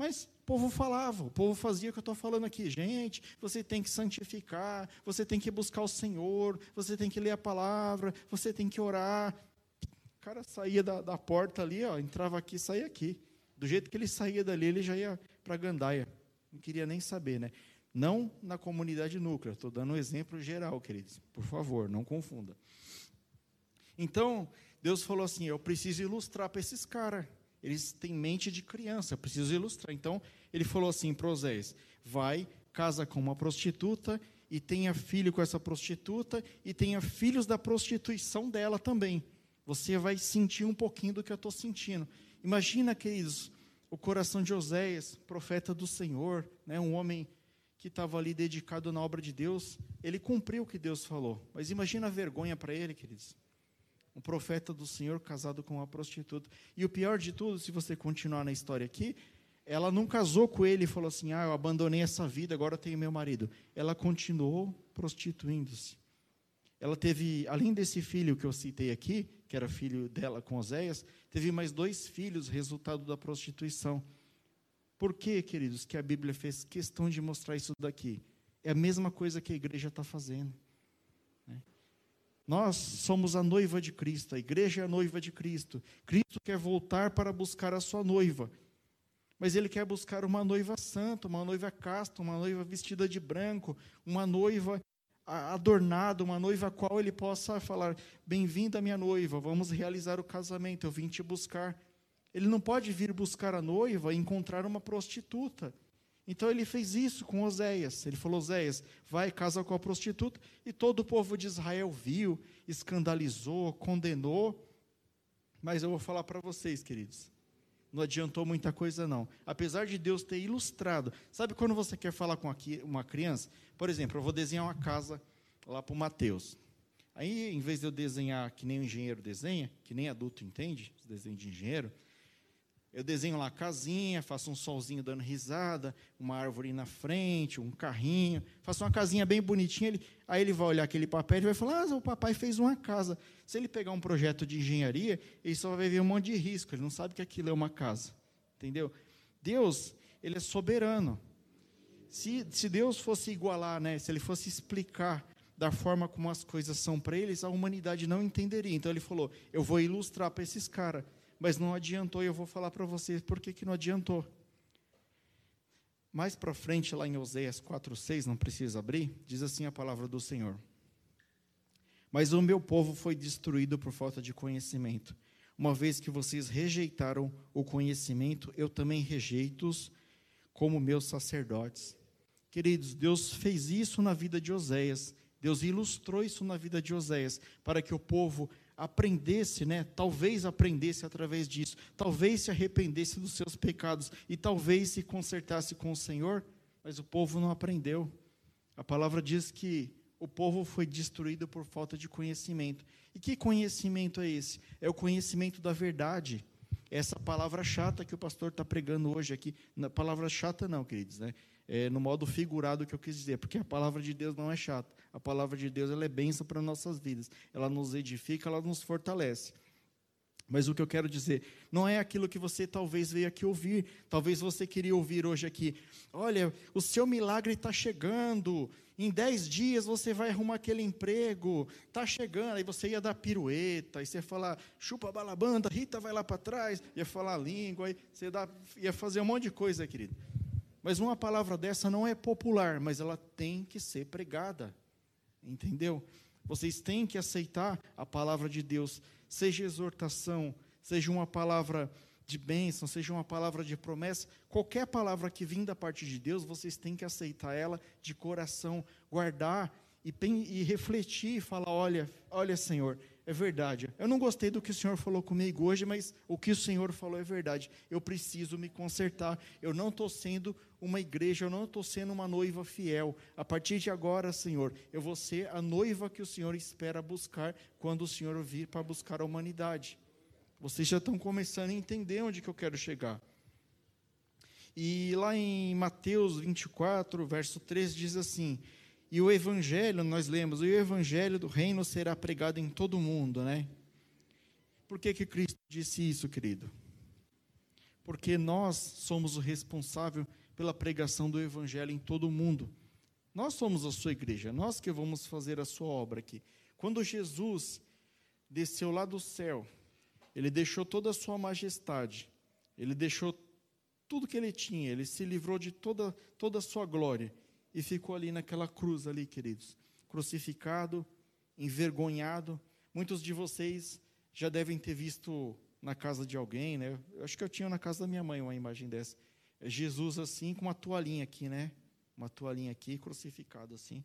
Mas o povo falava, o povo fazia o que eu estou falando aqui. Gente, você tem que santificar, você tem que buscar o Senhor, você tem que ler a palavra, você tem que orar. O cara saía da, da porta ali, ó, entrava aqui saía aqui. Do jeito que ele saía dali, ele já ia para a gandaia. Não queria nem saber, né? Não na comunidade núclea, estou dando um exemplo geral, queridos. Por favor, não confunda. Então, Deus falou assim: eu preciso ilustrar para esses caras. Eles têm mente de criança, preciso ilustrar. Então, ele falou assim para Oséias: vai, casa com uma prostituta e tenha filho com essa prostituta e tenha filhos da prostituição dela também. Você vai sentir um pouquinho do que eu estou sentindo. Imagina, queridos, o coração de Oséias, profeta do Senhor, né, um homem que estava ali dedicado na obra de Deus, ele cumpriu o que Deus falou. Mas imagina a vergonha para ele, queridos. Um profeta do Senhor casado com uma prostituta. E o pior de tudo, se você continuar na história aqui, ela não casou com ele e falou assim: Ah, eu abandonei essa vida, agora tenho meu marido. Ela continuou prostituindo-se. Ela teve, além desse filho que eu citei aqui, que era filho dela com Oséias, teve mais dois filhos, resultado da prostituição. Por que, queridos, que a Bíblia fez questão de mostrar isso daqui? É a mesma coisa que a igreja está fazendo. Nós somos a noiva de Cristo, a igreja é a noiva de Cristo. Cristo quer voltar para buscar a sua noiva mas ele quer buscar uma noiva santa, uma noiva casta, uma noiva vestida de branco, uma noiva adornada, uma noiva a qual ele possa falar: Bem-vinda, minha noiva, vamos realizar o casamento, eu vim te buscar. Ele não pode vir buscar a noiva e encontrar uma prostituta. Então ele fez isso com Oséias. Ele falou: Oséias, vai casa com a prostituta. E todo o povo de Israel viu, escandalizou, condenou. Mas eu vou falar para vocês, queridos não adiantou muita coisa, não. Apesar de Deus ter ilustrado. Sabe quando você quer falar com uma criança? Por exemplo, eu vou desenhar uma casa lá para o Mateus. Aí, em vez de eu desenhar que nem o engenheiro desenha, que nem adulto entende, desenho de engenheiro, eu desenho lá a casinha, faço um solzinho dando risada, uma árvore na frente, um carrinho, faço uma casinha bem bonitinha. Ele, aí ele vai olhar aquele papel e vai falar: Ah, o papai fez uma casa. Se ele pegar um projeto de engenharia, ele só vai ver um monte de risco, ele não sabe que aquilo é uma casa. Entendeu? Deus, ele é soberano. Se, se Deus fosse igualar, né, se ele fosse explicar da forma como as coisas são para eles, a humanidade não entenderia. Então ele falou: Eu vou ilustrar para esses caras mas não adiantou, e eu vou falar para vocês por que, que não adiantou. Mais para frente, lá em Oséias 4,6, não precisa abrir, diz assim a palavra do Senhor. Mas o meu povo foi destruído por falta de conhecimento. Uma vez que vocês rejeitaram o conhecimento, eu também rejeito-os como meus sacerdotes. Queridos, Deus fez isso na vida de Oséias. Deus ilustrou isso na vida de Oséias, para que o povo aprendesse, né? Talvez aprendesse através disso, talvez se arrependesse dos seus pecados e talvez se consertasse com o Senhor, mas o povo não aprendeu. A palavra diz que o povo foi destruído por falta de conhecimento. E que conhecimento é esse? É o conhecimento da verdade. Essa palavra chata que o pastor está pregando hoje aqui, na palavra chata não, queridos, né? É, no modo figurado que eu quis dizer, porque a palavra de Deus não é chata. A palavra de Deus ela é bênção para nossas vidas. Ela nos edifica, ela nos fortalece. Mas o que eu quero dizer, não é aquilo que você talvez veio aqui ouvir. Talvez você queria ouvir hoje aqui. Olha, o seu milagre está chegando. Em dez dias você vai arrumar aquele emprego. Está chegando. Aí você ia dar pirueta. Aí você ia falar, chupa balabanda, Rita vai lá para trás. Ia falar língua. Aí você ia fazer um monte de coisa, querido. Mas uma palavra dessa não é popular, mas ela tem que ser pregada. Entendeu? Vocês têm que aceitar a palavra de Deus, seja exortação, seja uma palavra de bênção, seja uma palavra de promessa, qualquer palavra que vim da parte de Deus, vocês têm que aceitar ela de coração, guardar e, e refletir e falar: olha, olha, Senhor, é verdade. Eu não gostei do que o Senhor falou comigo hoje, mas o que o Senhor falou é verdade. Eu preciso me consertar. Eu não estou sendo uma igreja, eu não estou sendo uma noiva fiel. A partir de agora, Senhor, eu vou ser a noiva que o Senhor espera buscar quando o Senhor vir para buscar a humanidade. Vocês já estão começando a entender onde que eu quero chegar. E lá em Mateus 24, verso 13, diz assim: e o evangelho, nós lemos, o evangelho do reino será pregado em todo o mundo, né? Por que, que Cristo disse isso, querido? Porque nós somos o responsável pela pregação do evangelho em todo o mundo. Nós somos a sua igreja, nós que vamos fazer a sua obra aqui. Quando Jesus desceu lá do céu, ele deixou toda a sua majestade, ele deixou tudo que ele tinha, ele se livrou de toda, toda a sua glória e ficou ali naquela cruz ali, queridos, crucificado, envergonhado. Muitos de vocês já devem ter visto na casa de alguém, né? Eu acho que eu tinha na casa da minha mãe uma imagem dessa. É Jesus assim com uma toalhinha aqui, né? Uma toalhinha aqui crucificado assim.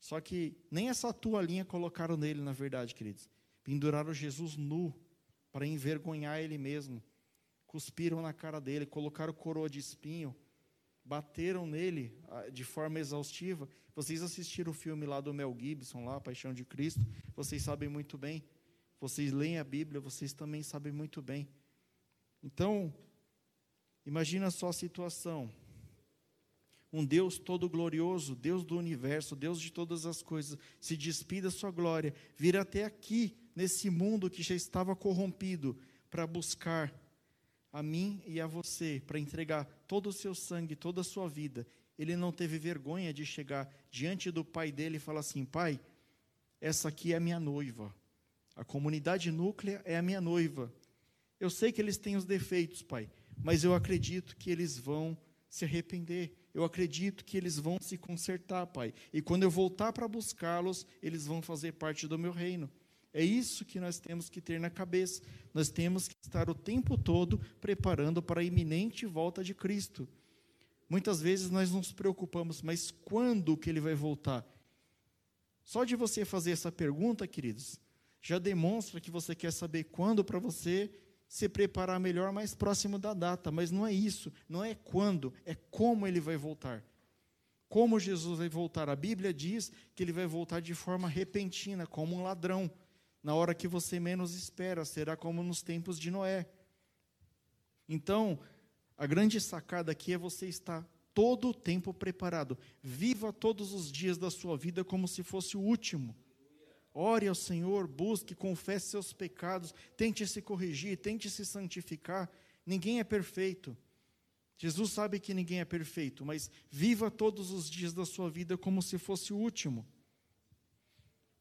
Só que nem essa toalhinha colocaram nele, na verdade, queridos. Penduraram Jesus nu para envergonhar ele mesmo. Cuspiram na cara dele, colocaram coroa de espinho, bateram nele ah, de forma exaustiva. Vocês assistiram o filme lá do Mel Gibson, lá, Paixão de Cristo, vocês sabem muito bem. Vocês leem a Bíblia, vocês também sabem muito bem. Então, imagina só a situação. Um Deus todo glorioso, Deus do universo, Deus de todas as coisas, se despida da sua glória, vir até aqui, nesse mundo que já estava corrompido, para buscar a mim e a você, para entregar todo o seu sangue, toda a sua vida. Ele não teve vergonha de chegar diante do pai dele e falar assim: Pai, essa aqui é a minha noiva. A comunidade núclea é a minha noiva. Eu sei que eles têm os defeitos, Pai, mas eu acredito que eles vão se arrepender. Eu acredito que eles vão se consertar, Pai. E quando eu voltar para buscá-los, eles vão fazer parte do meu reino. É isso que nós temos que ter na cabeça. Nós temos que estar o tempo todo preparando para a iminente volta de Cristo. Muitas vezes nós nos preocupamos, mas quando que ele vai voltar? Só de você fazer essa pergunta, queridos, já demonstra que você quer saber quando para você se preparar melhor mais próximo da data, mas não é isso, não é quando, é como ele vai voltar. Como Jesus vai voltar? A Bíblia diz que ele vai voltar de forma repentina, como um ladrão, na hora que você menos espera, será como nos tempos de Noé. Então, a grande sacada aqui é você estar todo o tempo preparado. Viva todos os dias da sua vida como se fosse o último. Ore ao Senhor, busque, confesse seus pecados, tente se corrigir, tente se santificar. Ninguém é perfeito. Jesus sabe que ninguém é perfeito, mas viva todos os dias da sua vida como se fosse o último.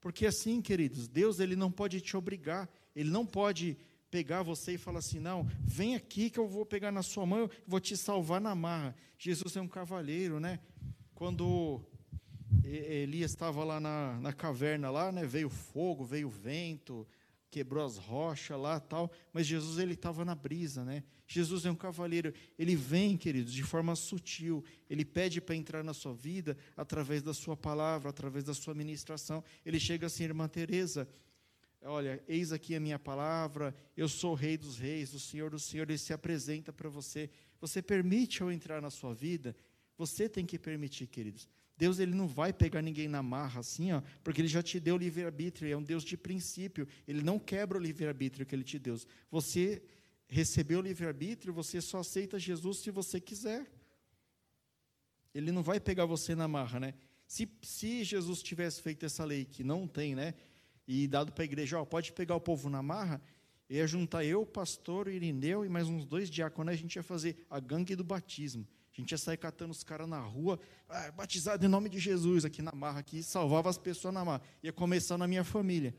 Porque assim, queridos, Deus ele não pode te obrigar, ele não pode pegar você e falar assim: "Não, vem aqui que eu vou pegar na sua mão, eu vou te salvar na marra". Jesus é um cavaleiro, né? Quando Elias estava lá na, na caverna lá, né? Veio fogo, veio vento, quebrou as rochas lá, tal. Mas Jesus ele estava na brisa, né? Jesus é um cavaleiro. Ele vem, queridos, de forma sutil. Ele pede para entrar na sua vida através da sua palavra, através da sua ministração. Ele chega assim, irmã Teresa. Olha, eis aqui a minha palavra. Eu sou o Rei dos Reis, o Senhor dos Senhores. Ele se apresenta para você. Você permite eu entrar na sua vida? Você tem que permitir, queridos. Deus ele não vai pegar ninguém na marra assim, ó, porque ele já te deu o livre-arbítrio, é um Deus de princípio. Ele não quebra o livre-arbítrio que ele te deu. Você recebeu o livre-arbítrio, você só aceita Jesus se você quiser. Ele não vai pegar você na marra, né? Se, se Jesus tivesse feito essa lei, que não tem, né? E dado para a igreja, ó, pode pegar o povo na marra, ia juntar eu, o pastor, o Irineu e mais uns dois diáconos, a gente ia fazer a gangue do batismo. A gente ia sair catando os caras na rua, ah, batizado em nome de Jesus, aqui na marra, aqui, salvava as pessoas na marra. Ia começar na minha família.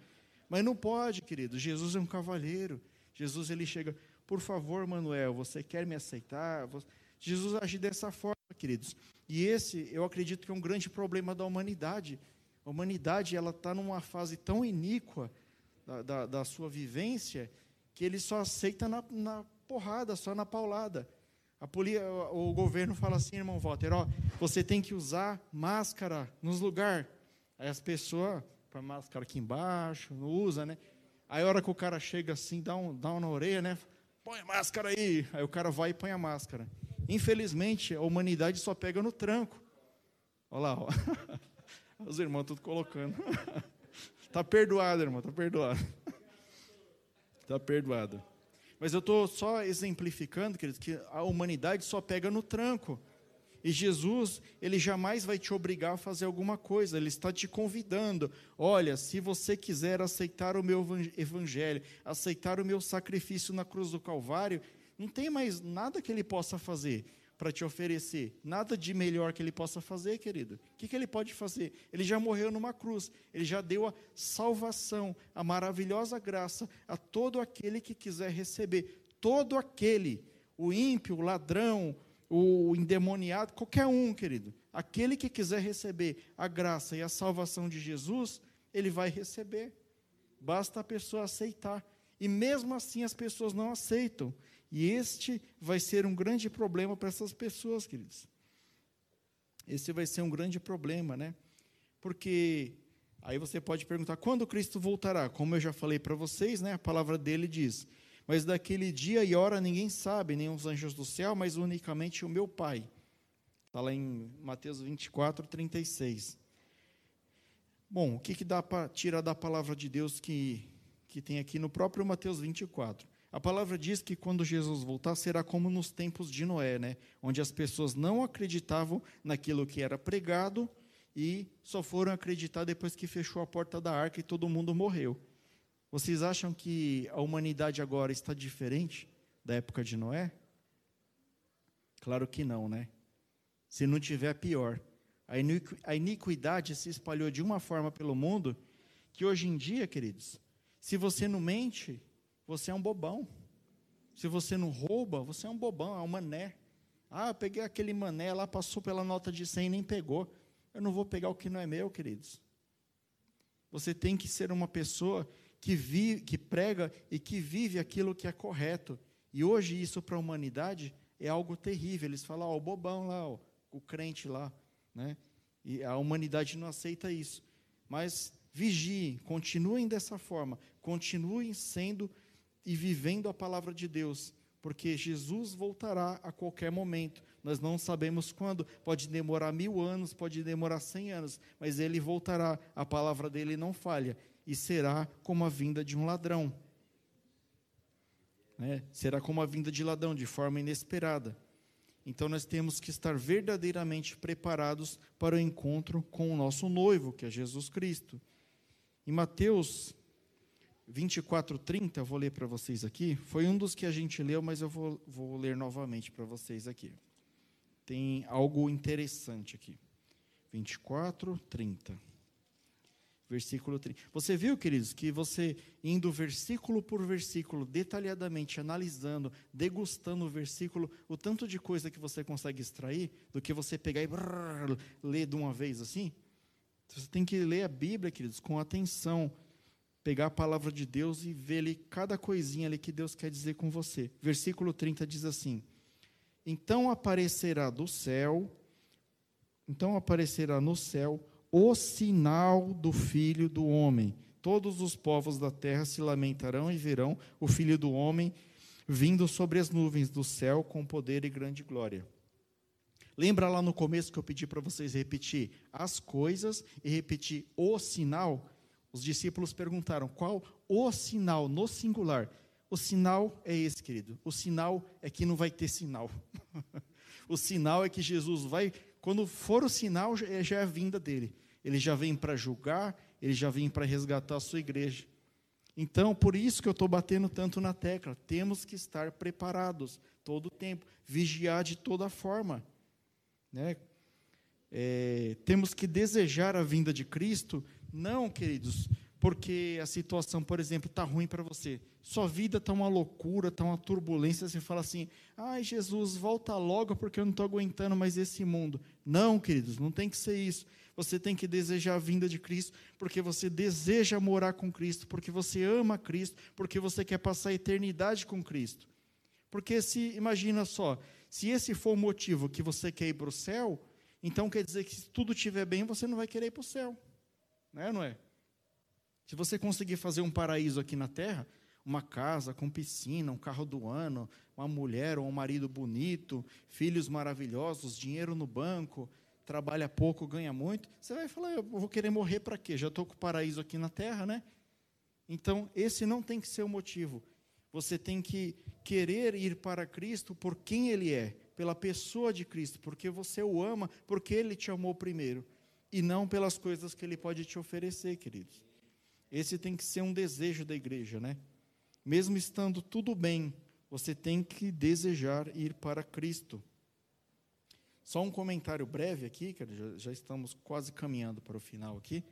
Mas não pode, querido. Jesus é um cavalheiro. Jesus ele chega, por favor, Manuel, você quer me aceitar? Jesus age dessa forma, queridos. E esse, eu acredito que é um grande problema da humanidade. A humanidade ela está numa fase tão iníqua da, da, da, sua vivência que ele só aceita na, na porrada, só na paulada. O governo fala assim, irmão Walter, ó, você tem que usar máscara nos lugares. Aí as pessoas, põe máscara aqui embaixo, não usa, né? Aí a hora que o cara chega assim, dá um, dá um na orelha, né? Põe a máscara aí. Aí o cara vai e põe a máscara. Infelizmente, a humanidade só pega no tranco. Olha lá, ó. Os irmãos tudo colocando. Tá perdoado, irmão, tá perdoado. Tá perdoado. Mas eu estou só exemplificando, queridos, que a humanidade só pega no tranco. E Jesus, ele jamais vai te obrigar a fazer alguma coisa, ele está te convidando. Olha, se você quiser aceitar o meu evangelho, aceitar o meu sacrifício na cruz do Calvário, não tem mais nada que ele possa fazer para te oferecer. Nada de melhor que ele possa fazer, querido. O que, que ele pode fazer? Ele já morreu numa cruz, ele já deu a salvação, a maravilhosa graça a todo aquele que quiser receber. Todo aquele, o ímpio, o ladrão, o endemoniado, qualquer um, querido. Aquele que quiser receber a graça e a salvação de Jesus, ele vai receber. Basta a pessoa aceitar. E mesmo assim as pessoas não aceitam. E este vai ser um grande problema para essas pessoas, queridos. Esse vai ser um grande problema, né? Porque aí você pode perguntar quando Cristo voltará? Como eu já falei para vocês, né? A palavra dele diz: "Mas daquele dia e hora ninguém sabe, nem os anjos do céu, mas unicamente o meu Pai." Está lá em Mateus 24, 36. Bom, o que, que dá para tirar da palavra de Deus que, que tem aqui no próprio Mateus 24? A palavra diz que quando Jesus voltar será como nos tempos de Noé, né? onde as pessoas não acreditavam naquilo que era pregado e só foram acreditar depois que fechou a porta da arca e todo mundo morreu. Vocês acham que a humanidade agora está diferente da época de Noé? Claro que não, né? Se não tiver, pior a iniquidade se espalhou de uma forma pelo mundo que hoje em dia, queridos, se você não mente, você é um bobão. Se você não rouba, você é um bobão, é um mané. Ah, eu peguei aquele mané lá, passou pela nota de 100 e nem pegou. Eu não vou pegar o que não é meu, queridos. Você tem que ser uma pessoa que, vive, que prega e que vive aquilo que é correto. E hoje isso para a humanidade é algo terrível. Eles falam, ó, o bobão lá, ó, o crente lá. Né? E a humanidade não aceita isso. Mas vigiem, continuem dessa forma, continuem sendo e vivendo a palavra de Deus, porque Jesus voltará a qualquer momento. Nós não sabemos quando, pode demorar mil anos, pode demorar cem anos, mas ele voltará, a palavra dele não falha, e será como a vinda de um ladrão. Né? Será como a vinda de ladrão, de forma inesperada. Então nós temos que estar verdadeiramente preparados para o encontro com o nosso noivo, que é Jesus Cristo. Em Mateus 24, 30, eu vou ler para vocês aqui. Foi um dos que a gente leu, mas eu vou, vou ler novamente para vocês aqui. Tem algo interessante aqui. 24, 30 versículo 30. Você viu, queridos, que você indo versículo por versículo, detalhadamente analisando, degustando o versículo, o tanto de coisa que você consegue extrair do que você pegar e brrr, ler de uma vez assim? Você tem que ler a Bíblia, queridos, com atenção, pegar a palavra de Deus e ver ali cada coisinha ali que Deus quer dizer com você. Versículo 30 diz assim: Então aparecerá do céu, então aparecerá no céu o sinal do Filho do Homem. Todos os povos da terra se lamentarão e verão o Filho do Homem vindo sobre as nuvens do céu com poder e grande glória. Lembra lá no começo que eu pedi para vocês repetir as coisas e repetir o sinal? Os discípulos perguntaram qual o sinal no singular. O sinal é esse, querido. O sinal é que não vai ter sinal. o sinal é que Jesus vai quando for o sinal, já é a vinda dele. Ele já vem para julgar, ele já vem para resgatar a sua igreja. Então, por isso que eu estou batendo tanto na tecla. Temos que estar preparados todo o tempo, vigiar de toda forma. Né? É, temos que desejar a vinda de Cristo, não, queridos, porque a situação, por exemplo, está ruim para você. Sua vida está uma loucura, está uma turbulência. Você fala assim: ai, Jesus, volta logo porque eu não estou aguentando mais esse mundo. Não, queridos, não tem que ser isso. Você tem que desejar a vinda de Cristo, porque você deseja morar com Cristo, porque você ama Cristo, porque você quer passar a eternidade com Cristo. Porque se, imagina só, se esse for o motivo que você quer ir para o céu, então quer dizer que se tudo estiver bem, você não vai querer ir para o céu. Não é, não é? Se você conseguir fazer um paraíso aqui na terra, uma casa com piscina, um carro do ano, uma mulher ou um marido bonito, filhos maravilhosos, dinheiro no banco, trabalha pouco, ganha muito, você vai falar, eu vou querer morrer para quê? Já estou com o paraíso aqui na terra, né? Então, esse não tem que ser o motivo. Você tem que querer ir para Cristo por quem Ele é, pela pessoa de Cristo, porque você o ama, porque Ele te amou primeiro, e não pelas coisas que Ele pode te oferecer, queridos. Esse tem que ser um desejo da igreja, né? Mesmo estando tudo bem, você tem que desejar ir para Cristo. Só um comentário breve aqui, que já, já estamos quase caminhando para o final aqui.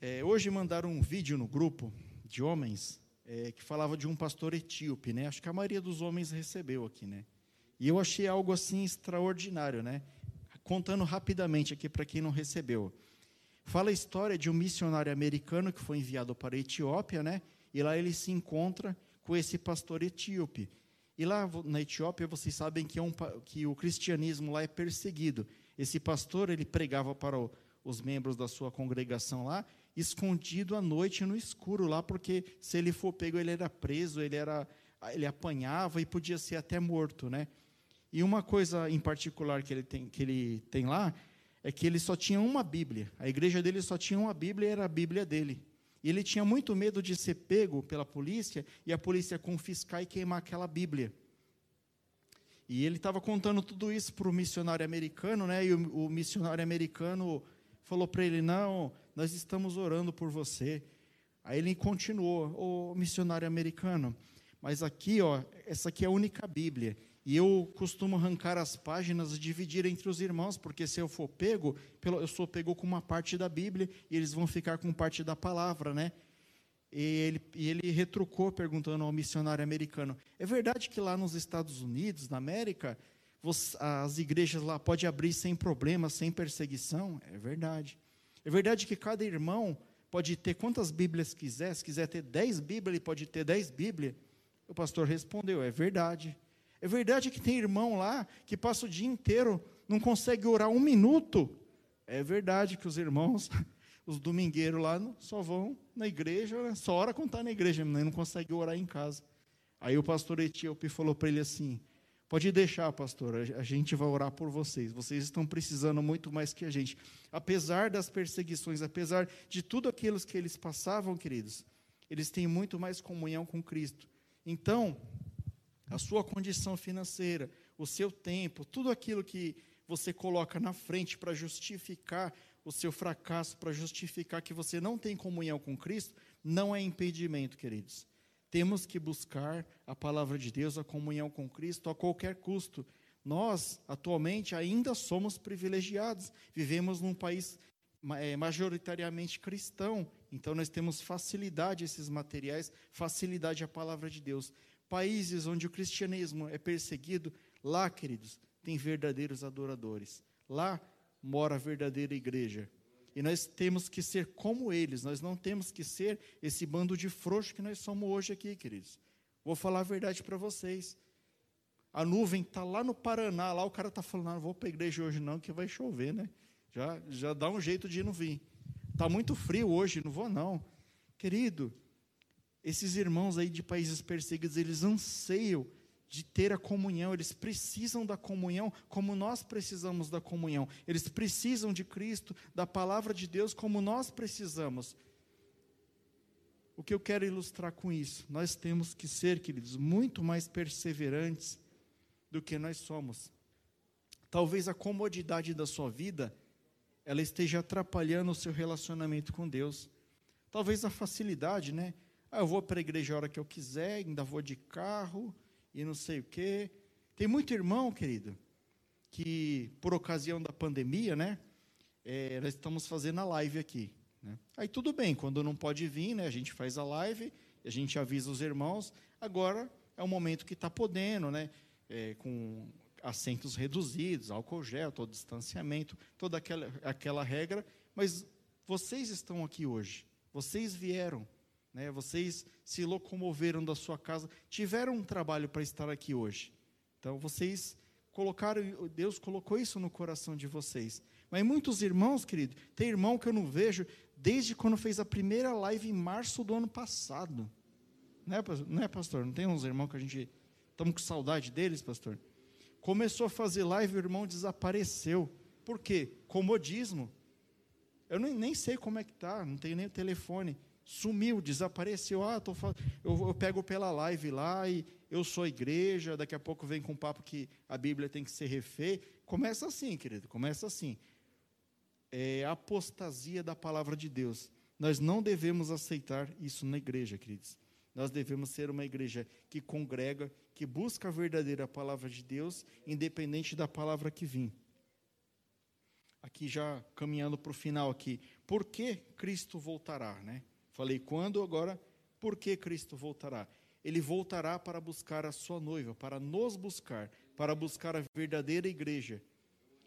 É, hoje mandaram um vídeo no grupo de homens é, que falava de um pastor etíope, né? Acho que a maioria dos homens recebeu aqui, né? E eu achei algo assim extraordinário, né? Contando rapidamente aqui para quem não recebeu. Fala a história de um missionário americano que foi enviado para a Etiópia, né? E lá ele se encontra com esse pastor etíope. E lá na Etiópia, vocês sabem que, é um, que o cristianismo lá é perseguido. Esse pastor, ele pregava para o, os membros da sua congregação lá, escondido à noite no escuro lá, porque se ele for pego, ele era preso, ele era ele apanhava e podia ser até morto, né? E uma coisa em particular que ele tem, que ele tem lá é que ele só tinha uma Bíblia. A igreja dele só tinha uma Bíblia e era a Bíblia dele. E ele tinha muito medo de ser pego pela polícia e a polícia confiscar e queimar aquela Bíblia. E ele estava contando tudo isso para o missionário americano, né? E o, o missionário americano falou para ele: Não, nós estamos orando por você. Aí ele continuou: O missionário americano, mas aqui, ó, essa aqui é a única Bíblia. E eu costumo arrancar as páginas e dividir entre os irmãos, porque se eu for pego, eu sou pego com uma parte da Bíblia e eles vão ficar com parte da palavra, né? E ele, e ele retrucou perguntando ao missionário americano: é verdade que lá nos Estados Unidos, na América, as igrejas lá podem abrir sem problema, sem perseguição? É verdade. É verdade que cada irmão pode ter quantas Bíblias quiser, se quiser ter dez Bíblias, ele pode ter dez Bíblias. O pastor respondeu: É verdade. É verdade que tem irmão lá que passa o dia inteiro, não consegue orar um minuto. É verdade que os irmãos, os domingueiros lá, só vão na igreja, né? só ora quando está na igreja, não consegue orar em casa. Aí o pastor Etíope falou para ele assim: Pode deixar, pastor, a gente vai orar por vocês. Vocês estão precisando muito mais que a gente. Apesar das perseguições, apesar de tudo aquilo que eles passavam, queridos, eles têm muito mais comunhão com Cristo. Então, a sua condição financeira, o seu tempo, tudo aquilo que você coloca na frente para justificar o seu fracasso, para justificar que você não tem comunhão com Cristo, não é impedimento, queridos. Temos que buscar a palavra de Deus, a comunhão com Cristo a qualquer custo. Nós, atualmente, ainda somos privilegiados. Vivemos num país é, majoritariamente cristão, então nós temos facilidade a esses materiais, facilidade à palavra de Deus. Países onde o cristianismo é perseguido, lá, queridos, tem verdadeiros adoradores. Lá mora a verdadeira igreja. E nós temos que ser como eles, nós não temos que ser esse bando de frouxo que nós somos hoje aqui, queridos. Vou falar a verdade para vocês. A nuvem está lá no Paraná, lá o cara está falando, não, não vou para a igreja hoje não, que vai chover, né? Já, já dá um jeito de não vir. Está muito frio hoje, não vou não. Querido, esses irmãos aí de países perseguidos, eles anseiam de ter a comunhão, eles precisam da comunhão como nós precisamos da comunhão. Eles precisam de Cristo, da palavra de Deus como nós precisamos. O que eu quero ilustrar com isso? Nós temos que ser, queridos, muito mais perseverantes do que nós somos. Talvez a comodidade da sua vida ela esteja atrapalhando o seu relacionamento com Deus. Talvez a facilidade, né? Ah, eu vou para a igreja a hora que eu quiser, ainda vou de carro e não sei o quê. Tem muito irmão, querido, que por ocasião da pandemia, né? É, nós estamos fazendo a live aqui. Né? Aí tudo bem, quando não pode vir, né? A gente faz a live, a gente avisa os irmãos. Agora é o momento que está podendo, né? É, com assentos reduzidos, álcool gel, todo distanciamento, toda aquela, aquela regra, mas vocês estão aqui hoje, vocês vieram, né, vocês se locomoveram da sua casa, tiveram um trabalho para estar aqui hoje. Então, vocês colocaram, Deus colocou isso no coração de vocês. Mas muitos irmãos, querido, tem irmão que eu não vejo desde quando fez a primeira live em março do ano passado. É, não é pastor? Não tem uns irmãos que a gente. Estamos com saudade deles, pastor? Começou a fazer live, o irmão desapareceu. Por quê? Comodismo. Eu nem, nem sei como é que tá, não tenho nem o telefone. Sumiu, desapareceu. Ah, tô, eu, eu pego pela live lá e eu sou igreja, daqui a pouco vem com um papo que a Bíblia tem que ser refeita. Começa assim, querido, começa assim. É apostasia da palavra de Deus. Nós não devemos aceitar isso na igreja, queridos. Nós devemos ser uma igreja que congrega, que busca a verdadeira palavra de Deus, independente da palavra que vim. Aqui já caminhando para o final aqui, por que Cristo voltará, né? Falei quando, agora por que Cristo voltará? Ele voltará para buscar a sua noiva, para nos buscar, para buscar a verdadeira igreja.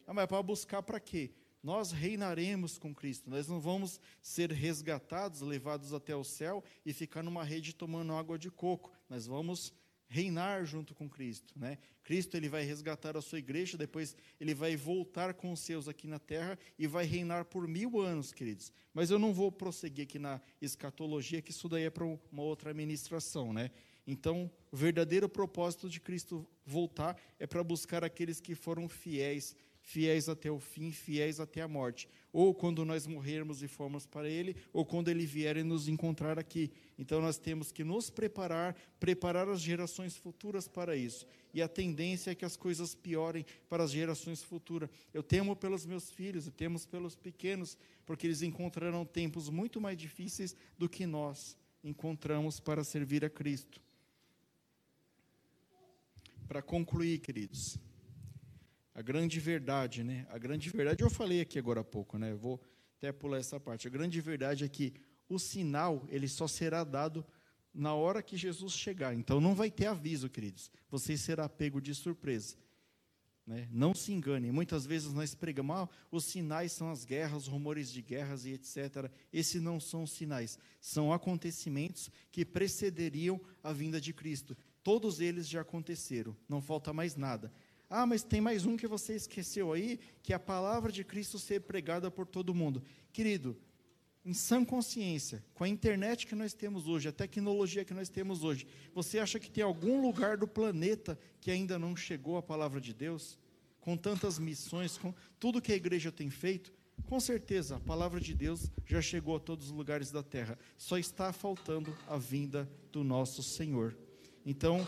Ah, mas para buscar para quê? nós reinaremos com Cristo. Nós não vamos ser resgatados, levados até o céu e ficar numa rede tomando água de coco. Nós vamos reinar junto com Cristo, né? Cristo ele vai resgatar a sua igreja, depois ele vai voltar com os seus aqui na terra e vai reinar por mil anos, queridos. Mas eu não vou prosseguir aqui na escatologia, que isso daí é para uma outra administração, né? Então, o verdadeiro propósito de Cristo voltar é para buscar aqueles que foram fiéis fiéis até o fim, fiéis até a morte. Ou quando nós morrermos e formos para Ele, ou quando Ele vier e nos encontrar aqui. Então nós temos que nos preparar, preparar as gerações futuras para isso. E a tendência é que as coisas piorem para as gerações futuras. Eu temo pelos meus filhos, e temos pelos pequenos, porque eles encontrarão tempos muito mais difíceis do que nós encontramos para servir a Cristo. Para concluir, queridos, a grande verdade, né? A grande verdade, eu falei aqui agora há pouco, né? Vou até pular essa parte. A grande verdade é que o sinal, ele só será dado na hora que Jesus chegar. Então não vai ter aviso, queridos. Você será pego de surpresa. Né? Não se enganem. Muitas vezes nós pregamos, ah, os sinais são as guerras, rumores de guerras e etc. Esses não são sinais. São acontecimentos que precederiam a vinda de Cristo. Todos eles já aconteceram. Não falta mais nada. Ah, mas tem mais um que você esqueceu aí, que é a palavra de Cristo ser pregada por todo mundo. Querido, em sã consciência, com a internet que nós temos hoje, a tecnologia que nós temos hoje, você acha que tem algum lugar do planeta que ainda não chegou a palavra de Deus? Com tantas missões, com tudo que a igreja tem feito, com certeza a palavra de Deus já chegou a todos os lugares da terra. Só está faltando a vinda do nosso Senhor. Então,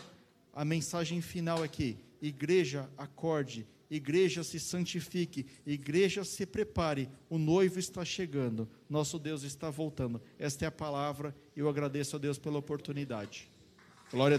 a mensagem final aqui Igreja, acorde. Igreja, se santifique. Igreja, se prepare. O noivo está chegando. Nosso Deus está voltando. Esta é a palavra. Eu agradeço a Deus pela oportunidade. Glória a Deus.